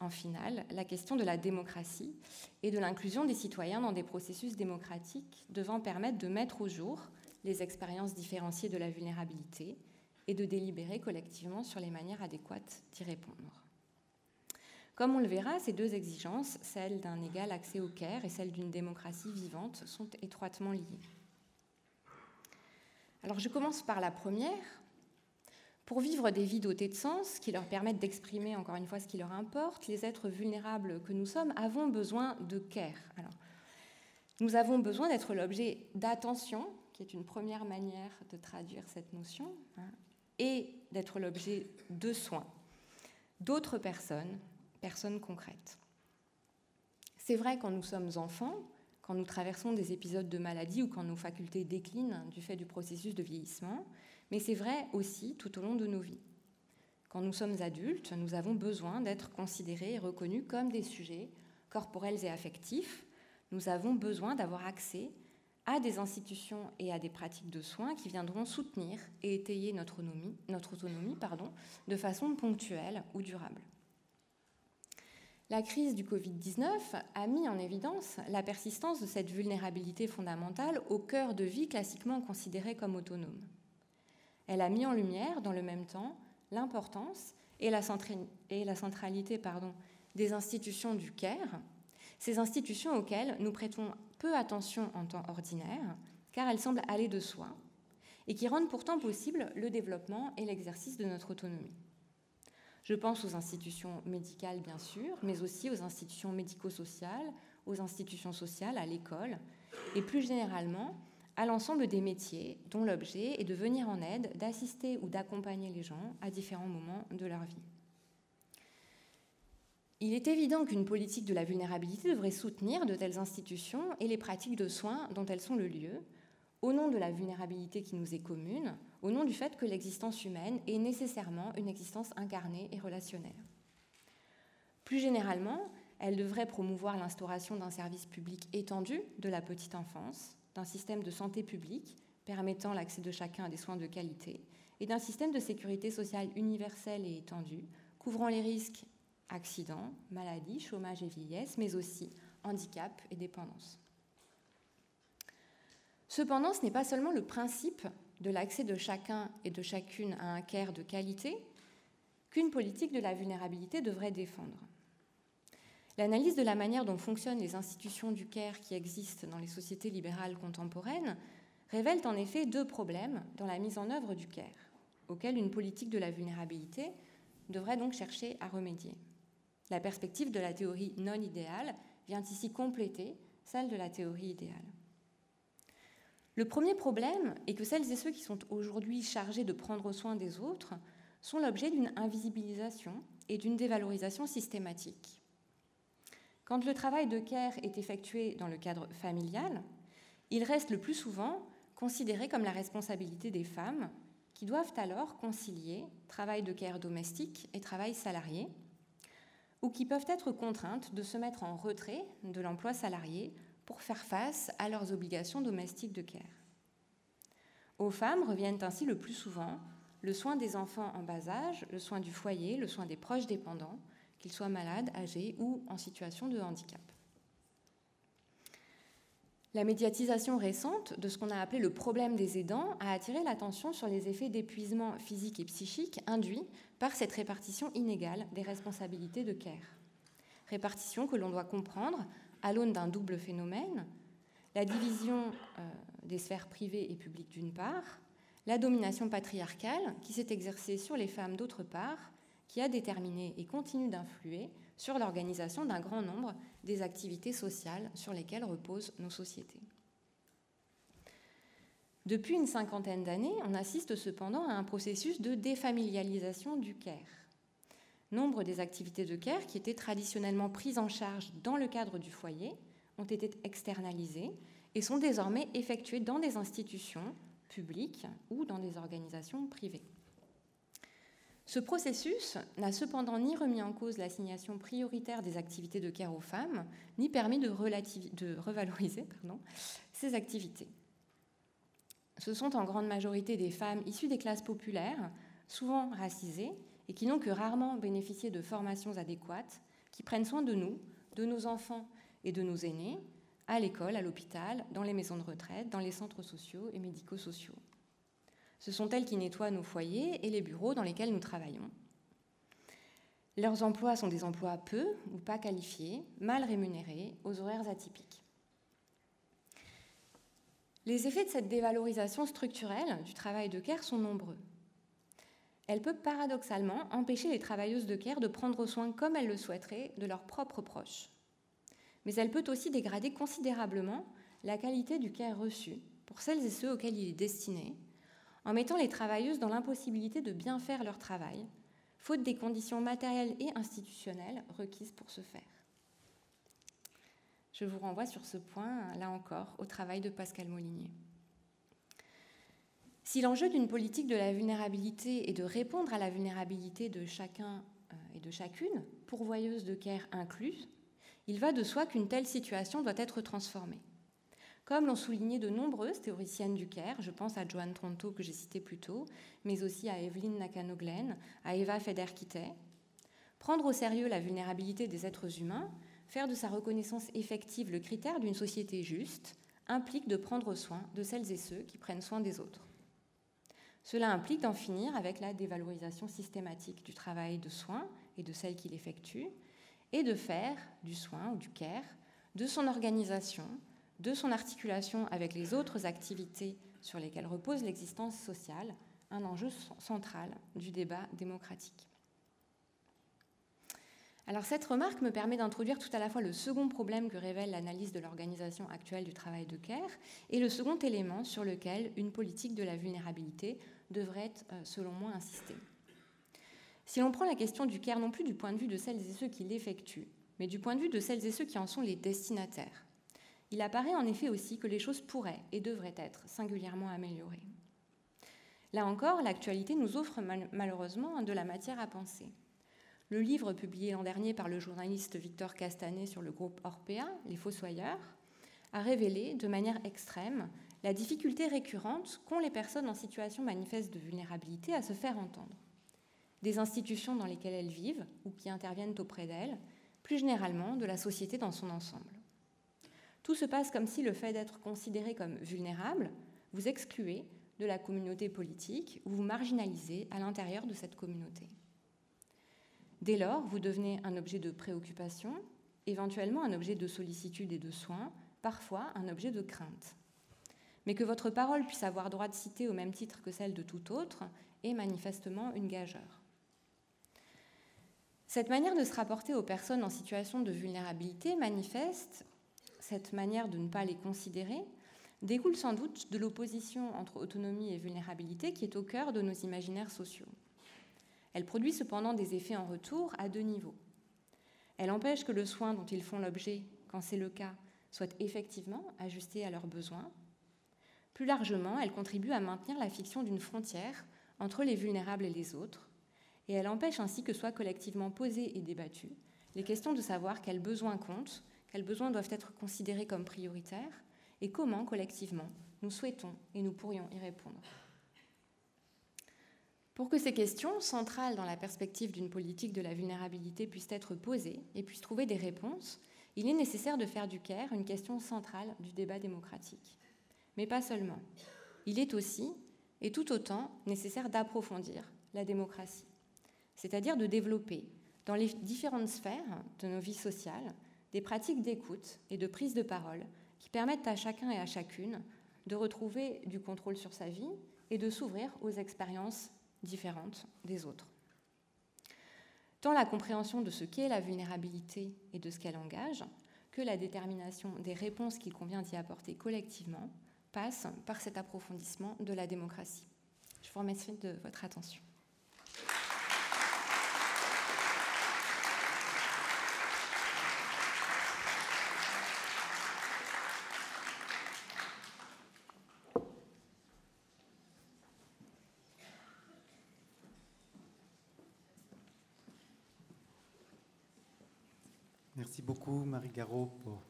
en finale, la question de la démocratie et de l'inclusion des citoyens dans des processus démocratiques devant permettre de mettre au jour les expériences différenciées de la vulnérabilité et de délibérer collectivement sur les manières adéquates d'y répondre. Comme on le verra, ces deux exigences, celle d'un égal accès au care et celle d'une démocratie vivante, sont étroitement liées. Alors je commence par la première. Pour vivre des vies dotées de sens, qui leur permettent d'exprimer encore une fois ce qui leur importe, les êtres vulnérables que nous sommes avons besoin de care. Nous avons besoin d'être l'objet d'attention, qui est une première manière de traduire cette notion, hein, et d'être l'objet de soins d'autres personnes personnes concrètes. C'est vrai quand nous sommes enfants, quand nous traversons des épisodes de maladie ou quand nos facultés déclinent du fait du processus de vieillissement, mais c'est vrai aussi tout au long de nos vies. Quand nous sommes adultes, nous avons besoin d'être considérés et reconnus comme des sujets corporels et affectifs. Nous avons besoin d'avoir accès à des institutions et à des pratiques de soins qui viendront soutenir et étayer notre autonomie, de façon ponctuelle ou durable. La crise du Covid-19 a mis en évidence la persistance de cette vulnérabilité fondamentale au cœur de vie classiquement considérée comme autonome. Elle a mis en lumière, dans le même temps, l'importance et la, centralité des institutions du CARE, ces institutions auxquelles nous prêtons peu attention en temps ordinaire, car elles semblent aller de soi, et qui rendent pourtant possible le développement et l'exercice de notre autonomie. Je pense aux institutions médicales, bien sûr, mais aussi aux institutions médico-sociales, aux institutions sociales, à l'école, et plus généralement à l'ensemble des métiers dont l'objet est de venir en aide, d'assister ou d'accompagner les gens à différents moments de leur vie. Il est évident qu'une politique de la vulnérabilité devrait soutenir de telles institutions et les pratiques de soins dont elles sont le lieu, au nom de la vulnérabilité qui nous est commune, au nom du fait que l'existence humaine est nécessairement une existence incarnée et relationnelle. Plus généralement, elle devrait promouvoir l'instauration d'un service public étendu de la petite enfance, d'un système de santé publique permettant l'accès de chacun à des soins de qualité et d'un système de sécurité sociale universel et étendu, couvrant les risques accidents, maladies, chômage et vieillesse, mais aussi handicap et dépendance. Cependant, ce n'est pas seulement le principe de l'accès de chacun et de chacune à un care de qualité qu'une politique de la vulnérabilité devrait défendre. L'analyse de la manière dont fonctionnent les institutions du care qui existent dans les sociétés libérales contemporaines révèle en effet deux problèmes dans la mise en œuvre du care, auxquels une politique de la vulnérabilité devrait donc chercher à remédier. La perspective de la théorie non idéale vient ici compléter celle de la théorie idéale. Le premier problème est que celles et ceux qui sont aujourd'hui chargés de prendre soin des autres sont l'objet d'une invisibilisation et d'une dévalorisation systématique. Quand le travail de care est effectué dans le cadre familial, il reste le plus souvent considéré comme la responsabilité des femmes, qui doivent alors concilier travail de care domestique et travail salarié, ou qui peuvent être contraintes de se mettre en retrait de l'emploi salarié pour faire face à leurs obligations domestiques de care. Aux femmes reviennent ainsi le plus souvent le soin des enfants en bas âge, le soin du foyer, le soin des proches dépendants, qu'ils soient malades, âgés ou en situation de handicap. La médiatisation récente de ce qu'on a appelé le problème des aidants a attiré l'attention sur les effets d'épuisement physique et psychique induits par cette répartition inégale des responsabilités de care. Répartition que l'on doit comprendre à l'aune d'un double phénomène, la division euh, des sphères privées et publiques d'une part, la domination patriarcale qui s'est exercée sur les femmes d'autre part, qui a déterminé et continue d'influer sur l'organisation d'un grand nombre des activités sociales sur lesquelles reposent nos sociétés. Depuis une cinquantaine d'années, on assiste cependant à un processus de défamilialisation du care. Nombre des activités de care qui étaient traditionnellement prises en charge dans le cadre du foyer ont été externalisées et sont désormais effectuées dans des institutions publiques ou dans des organisations privées. Ce processus n'a cependant ni remis en cause l'assignation prioritaire des activités de care aux femmes, ni permis de, revaloriser ces activités. Ce sont en grande majorité des femmes issues des classes populaires, souvent racisées, et qui n'ont que rarement bénéficié de formations adéquates, qui prennent soin de nous, de nos enfants et de nos aînés, à l'école, à l'hôpital, dans les maisons de retraite, dans les centres sociaux et médico-sociaux. Ce sont elles qui nettoient nos foyers et les bureaux dans lesquels nous travaillons. Leurs emplois sont des emplois peu ou pas qualifiés, mal rémunérés, aux horaires atypiques. Les effets de cette dévalorisation structurelle du travail de care sont nombreux elle peut paradoxalement empêcher les travailleuses de care de prendre soin comme elles le souhaiteraient de leurs propres proches. Mais elle peut aussi dégrader considérablement la qualité du care reçu pour celles et ceux auxquels il est destiné, en mettant les travailleuses dans l'impossibilité de bien faire leur travail, faute des conditions matérielles et institutionnelles requises pour ce faire. Je vous renvoie sur ce point, là encore, au travail de Pascal Molinier. Si l'enjeu d'une politique de la vulnérabilité est de répondre à la vulnérabilité de chacun euh, et de chacune, pourvoyeuse de care incluse, il va de soi qu'une telle situation doit être transformée. Comme l'ont souligné de nombreuses théoriciennes du care, je pense à Joanne Tronto que j'ai citée plus tôt, mais aussi à Evelyn Nakano-Glenn, à Eva Feder-Kitay, prendre au sérieux la vulnérabilité des êtres humains, faire de sa reconnaissance effective le critère d'une société juste, implique de prendre soin de celles et ceux qui prennent soin des autres. Cela implique d'en finir avec la dévalorisation systématique du travail de soins et de celle qu'il effectue, et de faire du soin ou du care, de son organisation, de son articulation avec les autres activités sur lesquelles repose l'existence sociale, un enjeu central du débat démocratique. Alors cette remarque me permet d'introduire tout à la fois le second problème que révèle l'analyse de l'organisation actuelle du travail de care et le second élément sur lequel une politique de la vulnérabilité devrait, euh, selon moi, insister. Si l'on prend la question du care non plus du point de vue de celles et ceux qui l'effectuent, mais du point de vue de celles et ceux qui en sont les destinataires, il apparaît en effet aussi que les choses pourraient et devraient être singulièrement améliorées. Là encore, l'actualité nous offre malheureusement de la matière à penser. Le livre publié l'an dernier par le journaliste Victor Castanet sur le groupe Orpea, Les Fossoyeurs, a révélé de manière extrême la difficulté récurrente qu'ont les personnes en situation manifeste de vulnérabilité à se faire entendre. Des institutions dans lesquelles elles vivent ou qui interviennent auprès d'elles, plus généralement de la société dans son ensemble. Tout se passe comme si le fait d'être considéré comme vulnérable vous excluait de la communauté politique ou vous marginalisez à l'intérieur de cette communauté. Dès lors, vous devenez un objet de préoccupation, éventuellement un objet de sollicitude et de soins, parfois un objet de crainte. Mais que votre parole puisse avoir droit de citer au même titre que celle de tout autre est manifestement une gageure. Cette manière de se rapporter aux personnes en situation de vulnérabilité manifeste, cette manière de ne pas les considérer, découle sans doute de l'opposition entre autonomie et vulnérabilité qui est au cœur de nos imaginaires sociaux. Elle produit cependant des effets en retour à deux niveaux. Elle empêche que le soin dont ils font l'objet, quand c'est le cas, soit effectivement ajusté à leurs besoins. Plus largement, elle contribue à maintenir la fiction d'une frontière entre les vulnérables et les autres, et elle empêche ainsi que soient collectivement posées et débattues les questions de savoir quels besoins comptent, quels besoins doivent être considérés comme prioritaires, et comment, collectivement, nous souhaitons et nous pourrions y répondre. Pour que ces questions, centrales dans la perspective d'une politique de la vulnérabilité, puissent être posées et puissent trouver des réponses, il est nécessaire de faire du CARE une question centrale du débat démocratique. Mais pas seulement. Il est aussi, et tout autant, nécessaire d'approfondir la démocratie, c'est-à-dire de développer, dans les différentes sphères de nos vies sociales, des pratiques d'écoute et de prise de parole qui permettent à chacun et à chacune de retrouver du contrôle sur sa vie et de s'ouvrir aux expériences différentes des autres. Tant la compréhension de ce qu'est la vulnérabilité et de ce qu'elle engage, que la détermination des réponses qu'il convient d'y apporter collectivement passe par cet approfondissement de la démocratie. Je vous remercie de votre attention. Merci beaucoup, Marie Garot, pour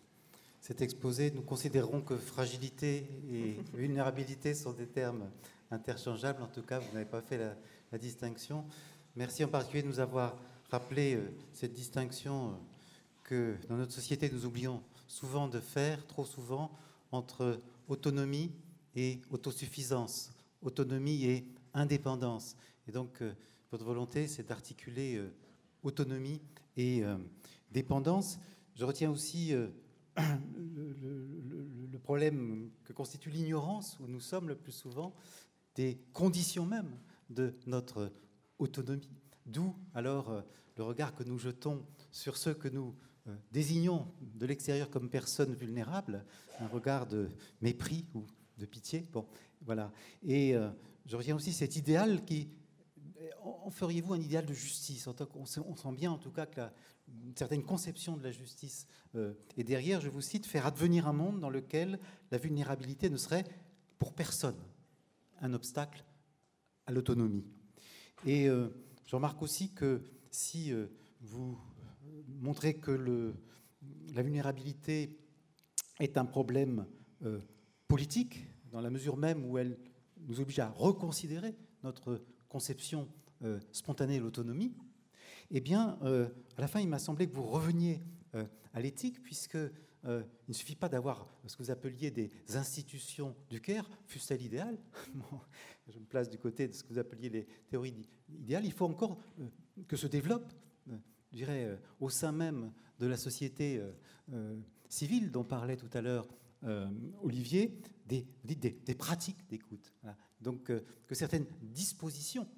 cet exposé. Nous considérons que fragilité et vulnérabilité sont des termes interchangeables. En tout cas, vous n'avez pas fait la, distinction. Merci en particulier de nous avoir rappelé euh, cette distinction euh, que dans notre société nous oublions souvent de faire, trop souvent, entre autonomie et autosuffisance, autonomie et indépendance. Et donc, euh, votre volonté, c'est d'articuler autonomie et dépendance. Je retiens aussi euh, le, problème que constitue l'ignorance, où nous sommes le plus souvent, des conditions même de notre autonomie. D'où alors euh, le regard que nous jetons sur ceux que nous euh, désignons de l'extérieur comme personnes vulnérables, un regard de mépris ou de pitié. Bon, voilà. Et je retiens aussi cet idéal qui en feriez-vous un idéal de justice? On, sent bien en tout cas que la, une certaine conception de la justice euh, est derrière. Je vous cite, faire advenir un monde dans lequel la vulnérabilité ne serait pour personne un obstacle à l'autonomie. Et euh, je remarque aussi que si euh, vous montrez que la vulnérabilité est un problème politique, dans la mesure même où elle nous oblige à reconsidérer notre conception spontanée de l'autonomie, eh bien, euh, à la fin, il m'a semblé que vous reveniez euh, à l'éthique, puisque euh, il ne suffit pas d'avoir ce que vous appeliez des institutions du Caire, fût-ce l'idéal. je me place du côté de ce que vous appeliez les théories idéales. Il faut encore que se développe, je dirais, au sein même de la société civile dont parlait tout à l'heure Olivier, des, pratiques d'écoute. Donc, que certaines dispositions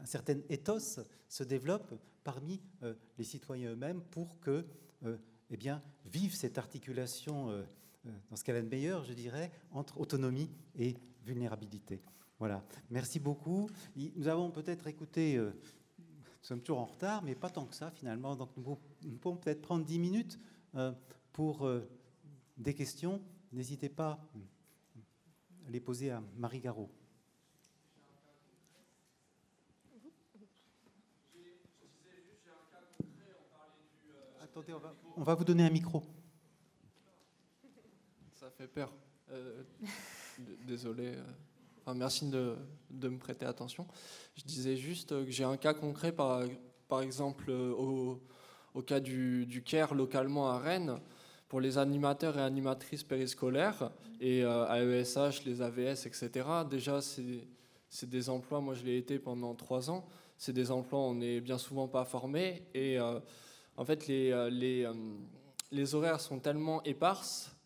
un certain ethos se développe parmi euh, les citoyens eux-mêmes pour que, euh, eh bien, vive cette articulation, euh, dans ce cas-là de meilleur, je dirais, entre autonomie et vulnérabilité. Voilà. Merci beaucoup. Nous avons peut-être écouté, nous sommes toujours en retard, mais pas tant que ça finalement. Donc nous, pouvons peut-être prendre 10 minutes pour des questions. N'hésitez pas à les poser à Marie Garot. On va, vous donner un micro. Ça fait peur. Euh, désolé. Euh. merci de, me prêter attention. Je disais juste que j'ai un cas concret, par, par exemple, au, cas du, du, CARE localement à Rennes, pour les animateurs et animatrices périscolaires et à ESH, les AVS, etc. Déjà, c'est des emplois, moi je l'ai été pendant trois ans, c'est des emplois où on n'est bien souvent pas formé et en fait les, les, les horaires sont tellement éparses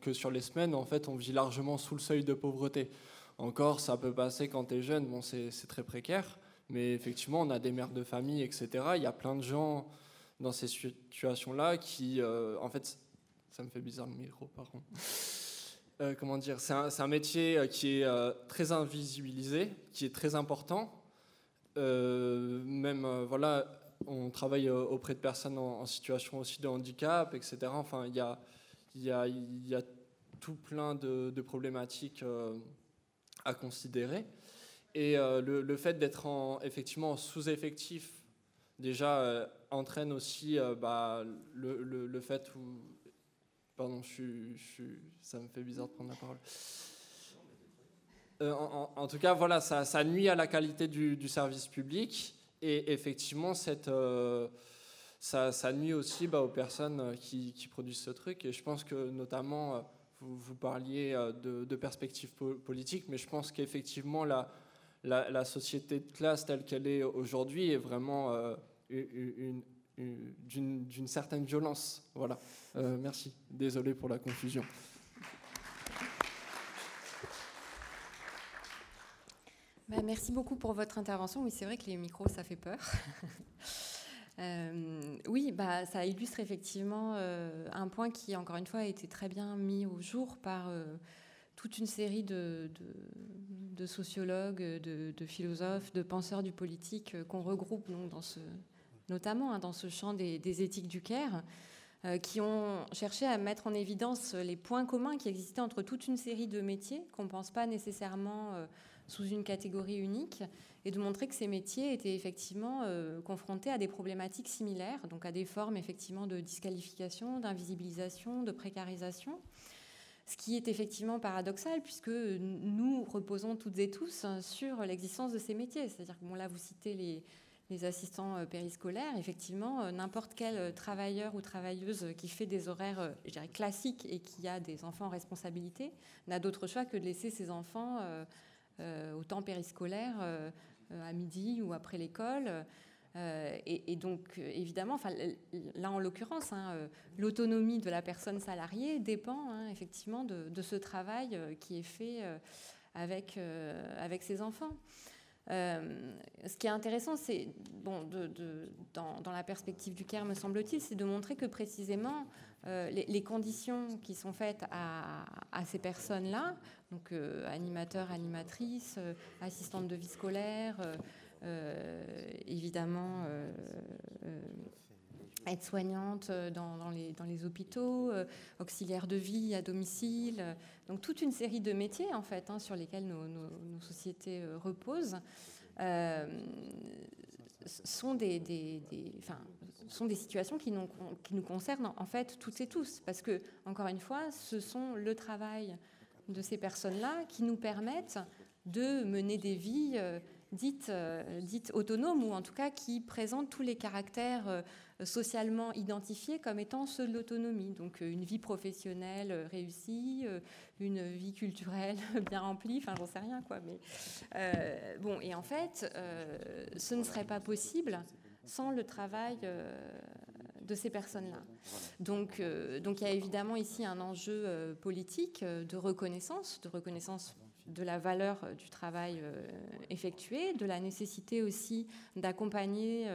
que sur les semaines, en fait, on vit largement sous le seuil de pauvreté. Encore, ça peut passer quand tu es jeune, bon, c'est très précaire, mais effectivement, on a des mères de famille, etc. Il y a plein de gens dans ces situations-là qui, euh, en fait, ça me fait bizarre le micro, par contre. Euh, comment dire C'est un, métier euh, qui est très invisibilisé, qui est très important. même, voilà, on travaille auprès de personnes en, en, situation aussi de handicap, etc. Enfin, il y a tout plein de, problématiques euh, à considérer. Et euh, le, fait d'être en, effectivement sous-effectif, déjà, euh, entraîne aussi bah, le, fait où... Pardon, ça me fait bizarre de prendre la parole. En, tout cas, voilà, ça, nuit à la qualité du service public. Et effectivement, cette ça, nuit aussi bah, aux personnes euh, qui, produisent ce truc. Et je pense que notamment, euh, vous, parliez euh, de, perspectives politiques, mais je pense qu'effectivement, la, société de classe telle qu'elle est aujourd'hui est vraiment d'une certaine violence. Voilà. merci. Désolé pour la confusion. Bah, merci beaucoup pour votre intervention. Oui, c'est vrai que les micros, ça fait peur. Euh, oui, bah, ça illustre effectivement euh, un point qui, encore une fois, a été très bien mis au jour par euh, toute une série de, sociologues, de, philosophes, de penseurs du politique qu'on regroupe notamment hein, dans ce champ des, éthiques du Caire, qui ont cherché à mettre en évidence les points communs qui existaient entre toute une série de métiers qu'on ne pense pas nécessairement sous une catégorie unique et de montrer que ces métiers étaient effectivement euh, confrontés à des problématiques similaires, donc à des formes effectivement de disqualification, d'invisibilisation, de précarisation. Ce qui est effectivement paradoxal puisque nous reposons toutes et tous sur l'existence de ces métiers. C'est-à-dire que bon, là, vous citez les, les assistants euh, périscolaires, effectivement, euh, n'importe quel travailleur ou travailleuse qui fait des horaires je dirais, classiques et qui a des enfants en responsabilité n'a d'autre choix que de laisser ses enfants au temps périscolaire euh, à midi ou après l'école. Euh, et, donc, évidemment, là en l'occurrence, hein, euh, l'autonomie de la personne salariée dépend hein, effectivement de, ce travail qui est fait avec, avec ses enfants. Ce qui est intéressant, c'est, bon, dans, la perspective du CARE, me semble-t-il, c'est de montrer que précisément les, conditions qui sont faites à, ces personnes-là donc euh, animateur, animatrice, euh, assistante de vie scolaire, euh, évidemment aide-soignante les, dans, les, hôpitaux, auxiliaire de vie à domicile, donc toute une série de métiers en fait hein, sur lesquels nos, sociétés reposent. sont des, situations qui nous, qui nous concernent en fait toutes et tous, parce que, encore une fois, ce sont le travail de ces personnes-là qui nous permettent de mener des vies euh, dites, euh, dites autonomes ou en tout cas qui présentent tous les caractères euh, socialement identifiés comme étant ceux de l'autonomie. Donc une vie professionnelle réussie, une vie culturelle bien remplie, enfin j'en sais rien quoi. Mais bon, et en fait, ce ne serait pas possible sans le travail de ces personnes-là. Donc, euh, donc il y a évidemment ici un enjeu euh, politique euh, de reconnaissance, de reconnaissance de la valeur du travail effectué, de la nécessité aussi d'accompagner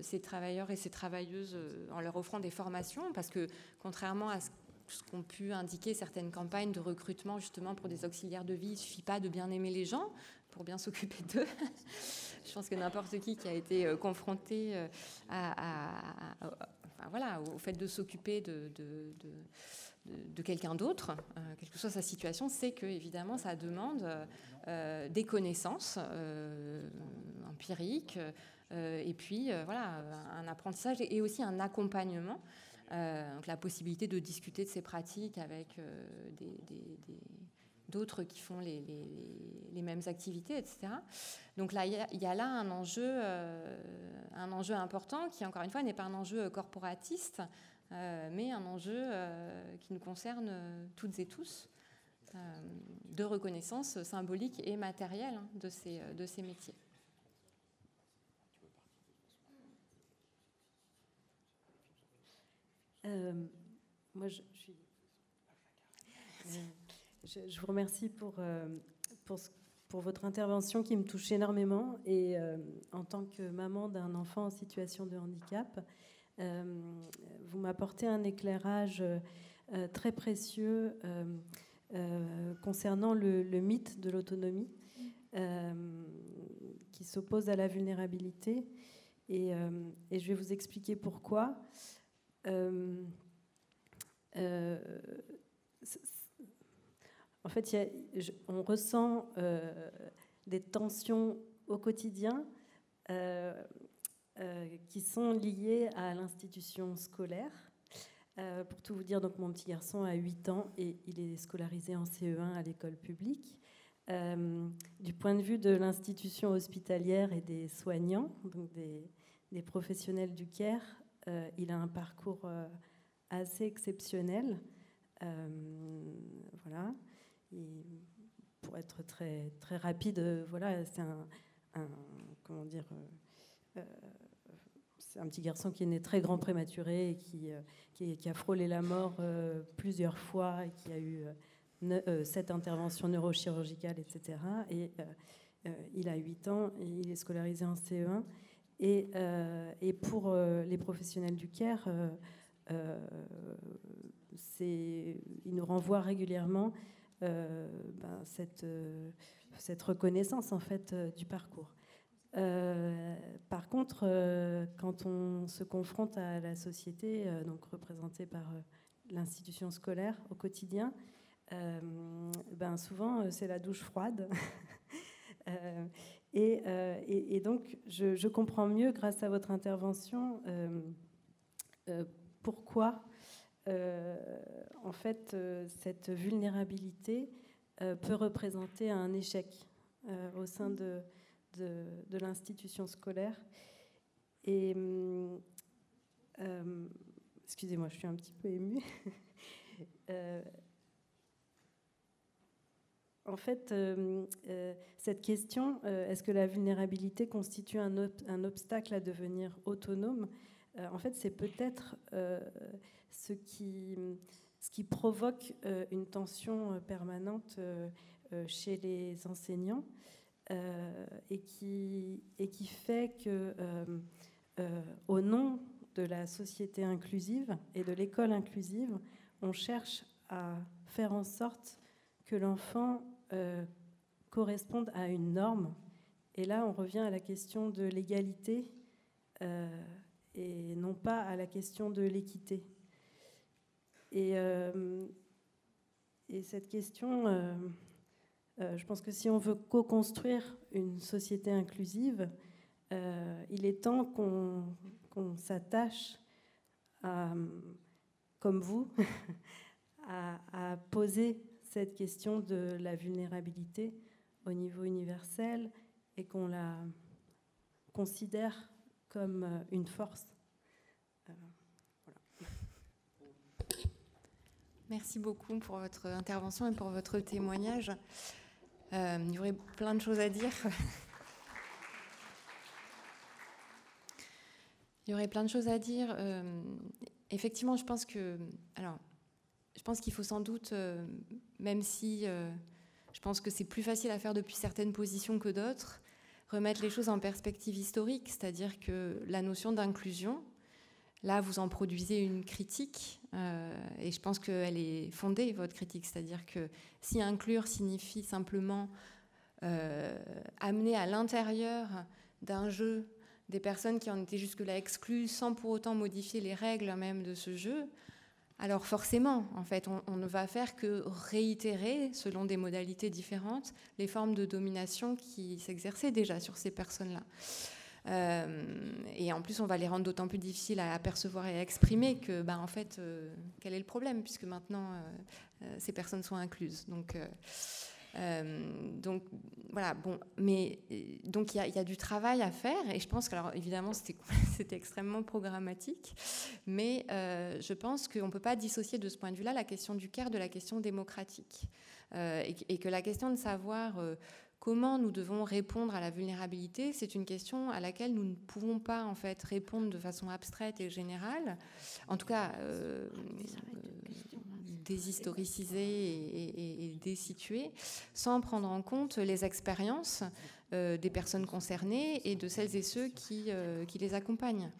ces travailleurs et ces travailleuses en leur offrant des formations, parce que contrairement à ce qu'ont pu indiquer certaines campagnes de recrutement justement pour des auxiliaires de vie, il ne suffit pas de bien aimer les gens pour bien s'occuper d'eux. Je pense que n'importe qui qui a été euh, confronté euh, à, au fait de s'occuper de, quelqu'un d'autre, euh, quelle que soit sa situation, sait que évidemment ça demande des connaissances empiriques et puis voilà un apprentissage et aussi un accompagnement. donc la possibilité de discuter de ces pratiques avec d'autres qui font les, mêmes activités, etc. Donc là, il y, a là euh, un enjeu important qui, encore une fois, n'est pas un enjeu corporatiste, mais un enjeu qui nous concerne toutes et tous, de reconnaissance symbolique et matérielle hein, de, ces, de ces métiers. moi, je, je, vous remercie pour, pour votre intervention qui me touche énormément. Et euh, en tant que maman d'un enfant en situation de handicap, euh, vous m'apportez un éclairage euh, très précieux concernant le, mythe de l'autonomie qui s'oppose à la vulnérabilité. Et, je vais vous expliquer pourquoi. En fait, on ressent euh, des tensions au quotidien euh, euh, qui sont liées à l'institution scolaire. pour tout vous dire, donc mon petit garçon a 8 ans et il est scolarisé en CE1 à l'école publique. du point de vue de l'institution hospitalière et des soignants, donc des, professionnels du CARE, il a un parcours assez exceptionnel. voilà pour être très, très rapide, euh, voilà, c'est un, comment dire, euh, euh, un petit garçon qui est né très grand prématuré et qui, qui, a frôlé la mort plusieurs fois et qui a eu cette intervention neurochirurgicale, etc. Et il a 8 ans et il est scolarisé en CE1. Et, et pour les professionnels du CARE, il nous renvoie régulièrement euh, ben, cette, euh, cette, reconnaissance en fait euh, du parcours. Par contre, quand on se confronte à la société, donc représentée par l'institution scolaire au quotidien, ben souvent c'est la douche froide. et, donc je, je, comprends mieux, grâce à votre intervention, pourquoi euh, en fait, euh, cette vulnérabilité euh, peut représenter un échec au sein de, de, l'institution scolaire. Et excusez-moi, je suis un petit peu émue. en fait, cette question, est-ce que la vulnérabilité constitue un, obstacle à devenir autonome En fait, c'est peut-être ce qui, provoque euh, une tension euh, permanente euh, chez les enseignants et, qui, et qui fait que, au nom de la société inclusive et de l'école inclusive, on cherche à faire en sorte que l'enfant corresponde à une norme. Et là, on revient à la question de l'égalité et non pas à la question de l'équité. Euh, et cette question, euh, euh, je pense que si on veut co-construire une société inclusive, il est temps qu'on s'attache comme vous, à, poser cette question de la vulnérabilité au niveau universel et qu'on la considère comme une force. Merci beaucoup pour votre intervention et pour votre témoignage. Euh, il y aurait plein de choses à dire. il y aurait plein de choses à dire. Euh, effectivement, je pense que, alors, je pense qu'il faut sans doute, euh, même si je pense que c'est plus facile à faire depuis certaines positions que d'autres, remettre les choses en perspective historique, c'est-à-dire que la notion d'inclusion, Là, vous en produisez une critique, euh, et je pense qu'elle est fondée, votre critique. C'est-à-dire que si inclure signifie simplement euh, amener à l'intérieur d'un jeu des personnes qui en étaient jusque-là exclues, sans pour autant modifier les règles même de ce jeu, alors forcément, en fait, on ne va faire que réitérer, selon des modalités différentes, les formes de domination qui s'exerçaient déjà sur ces personnes-là. Euh, et en plus, on va les rendre d'autant plus difficiles à apercevoir et à exprimer que, bah, en fait, euh, quel est le problème, puisque maintenant, euh, ces personnes sont incluses. Donc, voilà, bon, mais donc il y, a du travail à faire et je pense que alors évidemment c'était extrêmement programmatique, mais je pense qu'on ne peut pas dissocier de ce point de vue-là la question du CAIR de la question démocratique et, que la question de savoir Comment nous devons répondre à la vulnérabilité C'est une question à laquelle nous ne pouvons pas en fait répondre de façon abstraite et générale, en tout cas euh, déshistoricisée et, et, sans prendre en compte les expériences euh, des personnes concernées et de celles et ceux qui, euh, qui les accompagnent.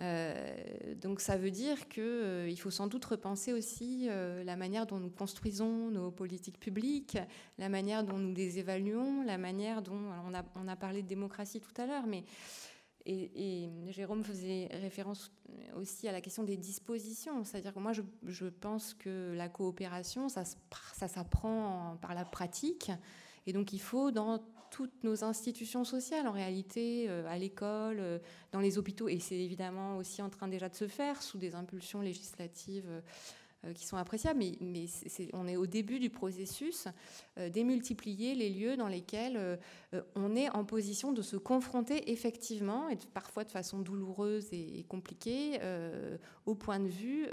Euh, donc ça veut dire qu'il euh, faut sans doute repenser aussi euh, la manière dont nous construisons nos politiques publiques, la manière dont nous les évaluons, la manière dont on a, on a parlé de démocratie tout à l'heure, mais et, Jérôme faisait référence aussi à la question des dispositions, c'est-à-dire que moi je, je, pense que la coopération ça, ça s'apprend par la pratique, et donc il faut dans toutes nos institutions sociales, en réalité, euh, à l'école, euh, dans les hôpitaux, et c'est évidemment aussi en train déjà de se faire sous des impulsions législatives euh, qui sont appréciables, mais, on est au début du processus, démultiplier les lieux dans lesquels on est en position de se confronter effectivement, et parfois de façon douloureuse et, compliquée, au point de vue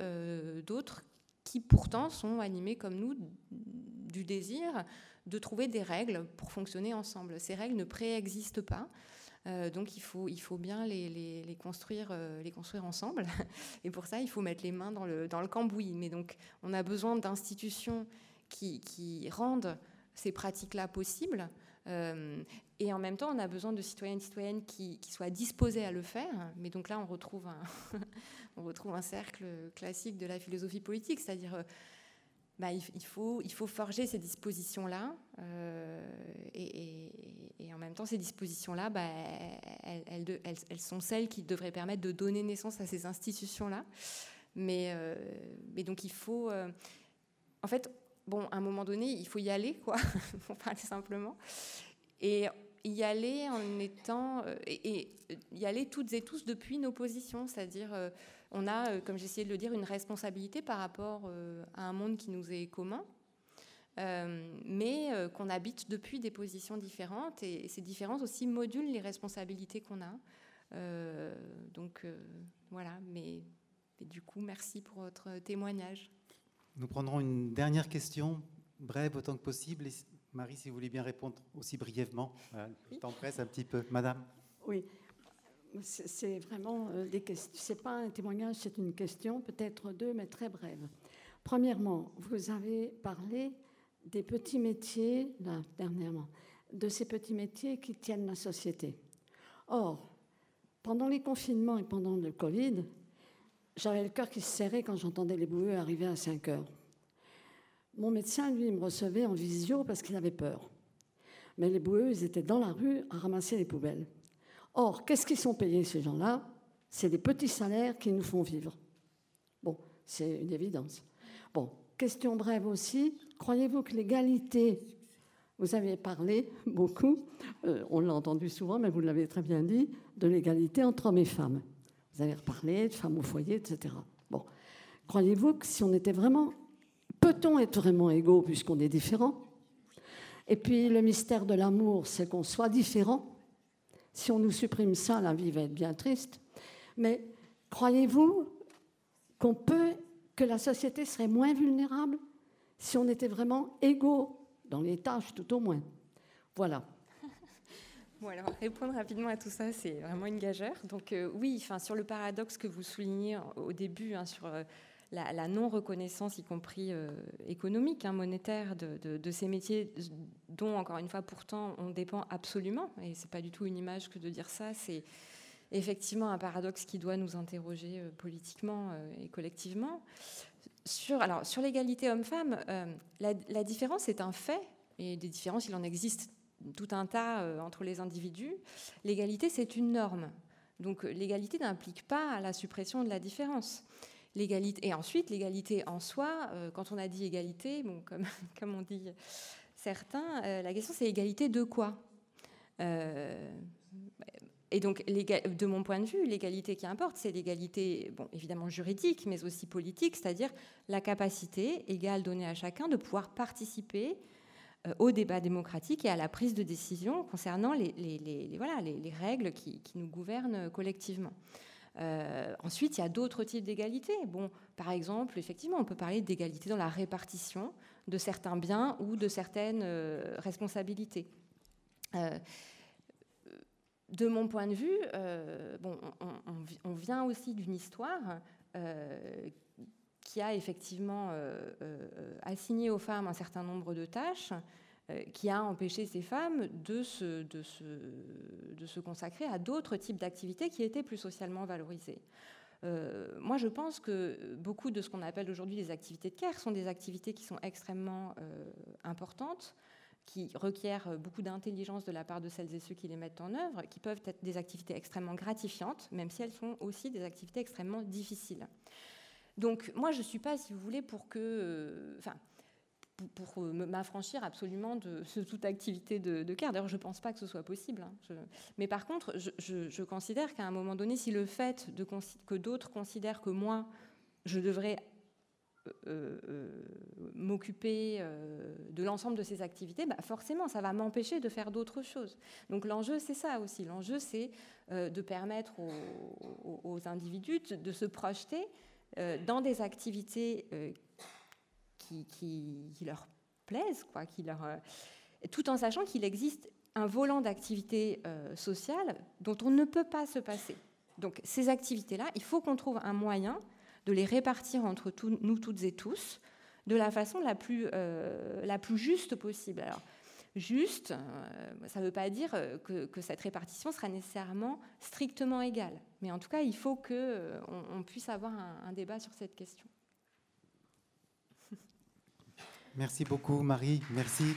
d'autres qui pourtant sont animés comme nous du désir de trouver des règles pour fonctionner ensemble. Ces règles ne préexistent pas. Euh, donc il faut, il faut bien les, les, construire, euh, les construire ensemble. Et pour ça, il faut mettre les mains dans le, dans le cambouis. Mais donc on a besoin d'institutions qui, qui, rendent ces pratiques-là possibles. Euh, et en même temps, on a besoin de citoyennes et citoyennes qui, qui, soient disposés à le faire. Mais donc là, on retrouve un, on retrouve un cercle classique de la philosophie politique, c'est-à-dire bah, il, faut, il faut forger ces dispositions-là. Euh, et, en même temps, ces dispositions-là, bah, elles, elles, sont celles qui devraient permettre de donner naissance à ces institutions-là. Mais, euh, mais donc, il faut. Euh, en fait, bon, à un moment donné, il faut y aller, quoi, pour parler simplement. Et y aller en étant. et, y aller toutes et tous depuis nos positions, c'est-à-dire on a, euh, comme j'essayais de le dire, une responsabilité par rapport euh, à un monde qui nous est commun, euh, mais qu'on habite depuis des positions différentes, et ces différences aussi modulent les responsabilités qu'on a. donc voilà, mais, du coup, merci pour votre témoignage. Nous prendrons une dernière question, brève autant que possible. Marie, si vous voulez bien répondre aussi brièvement, le temps presse un petit peu. Madame. Oui, c'est vraiment euh, des questions. C'est pas un témoignage, c'est une question, peut-être deux, mais très brève. Premièrement, vous avez parlé des petits métiers, là, dernièrement, de ces petits métiers qui tiennent la société. Or, pendant les confinements et pendant le Covid, j'avais le cœur qui se serrait quand j'entendais les boueux arriver à 5 heures. Mon médecin, lui, me recevait en visio parce qu'il avait peur. Mais les boueux, ils étaient dans la rue à ramasser les poubelles. Or, qu'est-ce qu'ils sont payés, ces gens-là? C'est des petits salaires qui nous font vivre. Bon, c'est une évidence. Bon, question brève aussi. Croyez-vous que l'égalité, vous avez parlé beaucoup, euh, on l'a entendu souvent, mais vous l'avez très bien dit, de l'égalité entre hommes et femmes. Vous avez reparlé de femmes au foyer, etc. Bon, croyez-vous que si on était vraiment, peut-on être vraiment égaux puisqu'on est différents? Et puis le mystère de l'amour, c'est qu'on soit différent? Si on nous supprime ça, la vie va être bien triste. Mais croyez-vous qu'on peut, que la société serait moins vulnérable si on était vraiment égaux dans les tâches, tout au moins? Voilà. Bon, alors, répondre rapidement à tout ça, c'est vraiment une gageure. Donc, euh, oui, sur le paradoxe que vous soulignez au début, hein, sur euh, la, non-reconnaissance, y compris euh, économique, hein, monétaire, de, ces métiers dont, encore une fois, pourtant, on dépend absolument. Et c'est pas du tout une image que de dire ça. C'est effectivement un paradoxe qui doit nous interroger euh, politiquement euh, et collectivement. Sur, alors, sur l'égalité homme-femme, la, la, différence est un fait, et des différences, il en existe tout un tas entre les individus. L'égalité, c'est une norme. Donc l'égalité n'implique pas la suppression de la différence l'égalité. Et ensuite, l'égalité en soi, euh, quand on a dit égalité, bon, comme, comme on dit certains, euh, la question c'est égalité de quoi euh, et donc, de mon point de vue, l'égalité qui importe, c'est l'égalité, bon, évidemment juridique, mais aussi politique, c'est-à-dire la capacité égale donnée à chacun de pouvoir participer au débat démocratique et à la prise de décision concernant les, voilà, les, règles qui, nous gouvernent collectivement. Ensuite, il y a d'autres types d'égalité. Bon, par exemple, effectivement, on peut parler d'égalité dans la répartition de certains biens ou de certaines responsabilités. de mon point de vue, bon, on, vient aussi d'une histoire qui a effectivement euh, euh, assigné aux femmes un certain nombre de tâches, euh, qui a empêché ces femmes de se, de se, de se consacrer à d'autres types d'activités qui étaient plus socialement valorisées. moi, je pense que beaucoup de ce qu'on appelle aujourd'hui les activités de care sont des activités qui sont extrêmement importantes, qui requièrent beaucoup d'intelligence de la part de celles et ceux qui les mettent en œuvre, qui peuvent être des activités extrêmement gratifiantes, même si elles sont aussi des activités extrêmement difficiles. Donc moi, je ne suis pas, si vous voulez, pour que... Euh, pour, m'affranchir absolument de, toute activité de, de D'ailleurs, je ne pense pas que ce soit possible. Hein. mais par contre, je, considère qu'à un moment donné, si le fait que d'autres considèrent que moi, je devrais euh, euh, m'occuper de l'ensemble de ces activités, bah forcément, ça va m'empêcher de faire d'autres choses. Donc l'enjeu, c'est ça aussi. L'enjeu, c'est de permettre aux, individus de se projeter euh, dans des activités euh, qui, leur plaisent, quoi, qui leur, euh, tout en sachant qu'il existe un volant d'activités sociales dont on ne peut pas se passer. Donc ces activités-là, il faut qu'on trouve un moyen de les répartir entre nous toutes et tous de la façon la plus, la plus juste possible. Alors, juste, ça ne veut pas dire que, cette répartition sera nécessairement strictement égale. Mais en tout cas, il faut qu'on euh, on puisse avoir un, débat sur cette question. Merci beaucoup, Marie. Merci.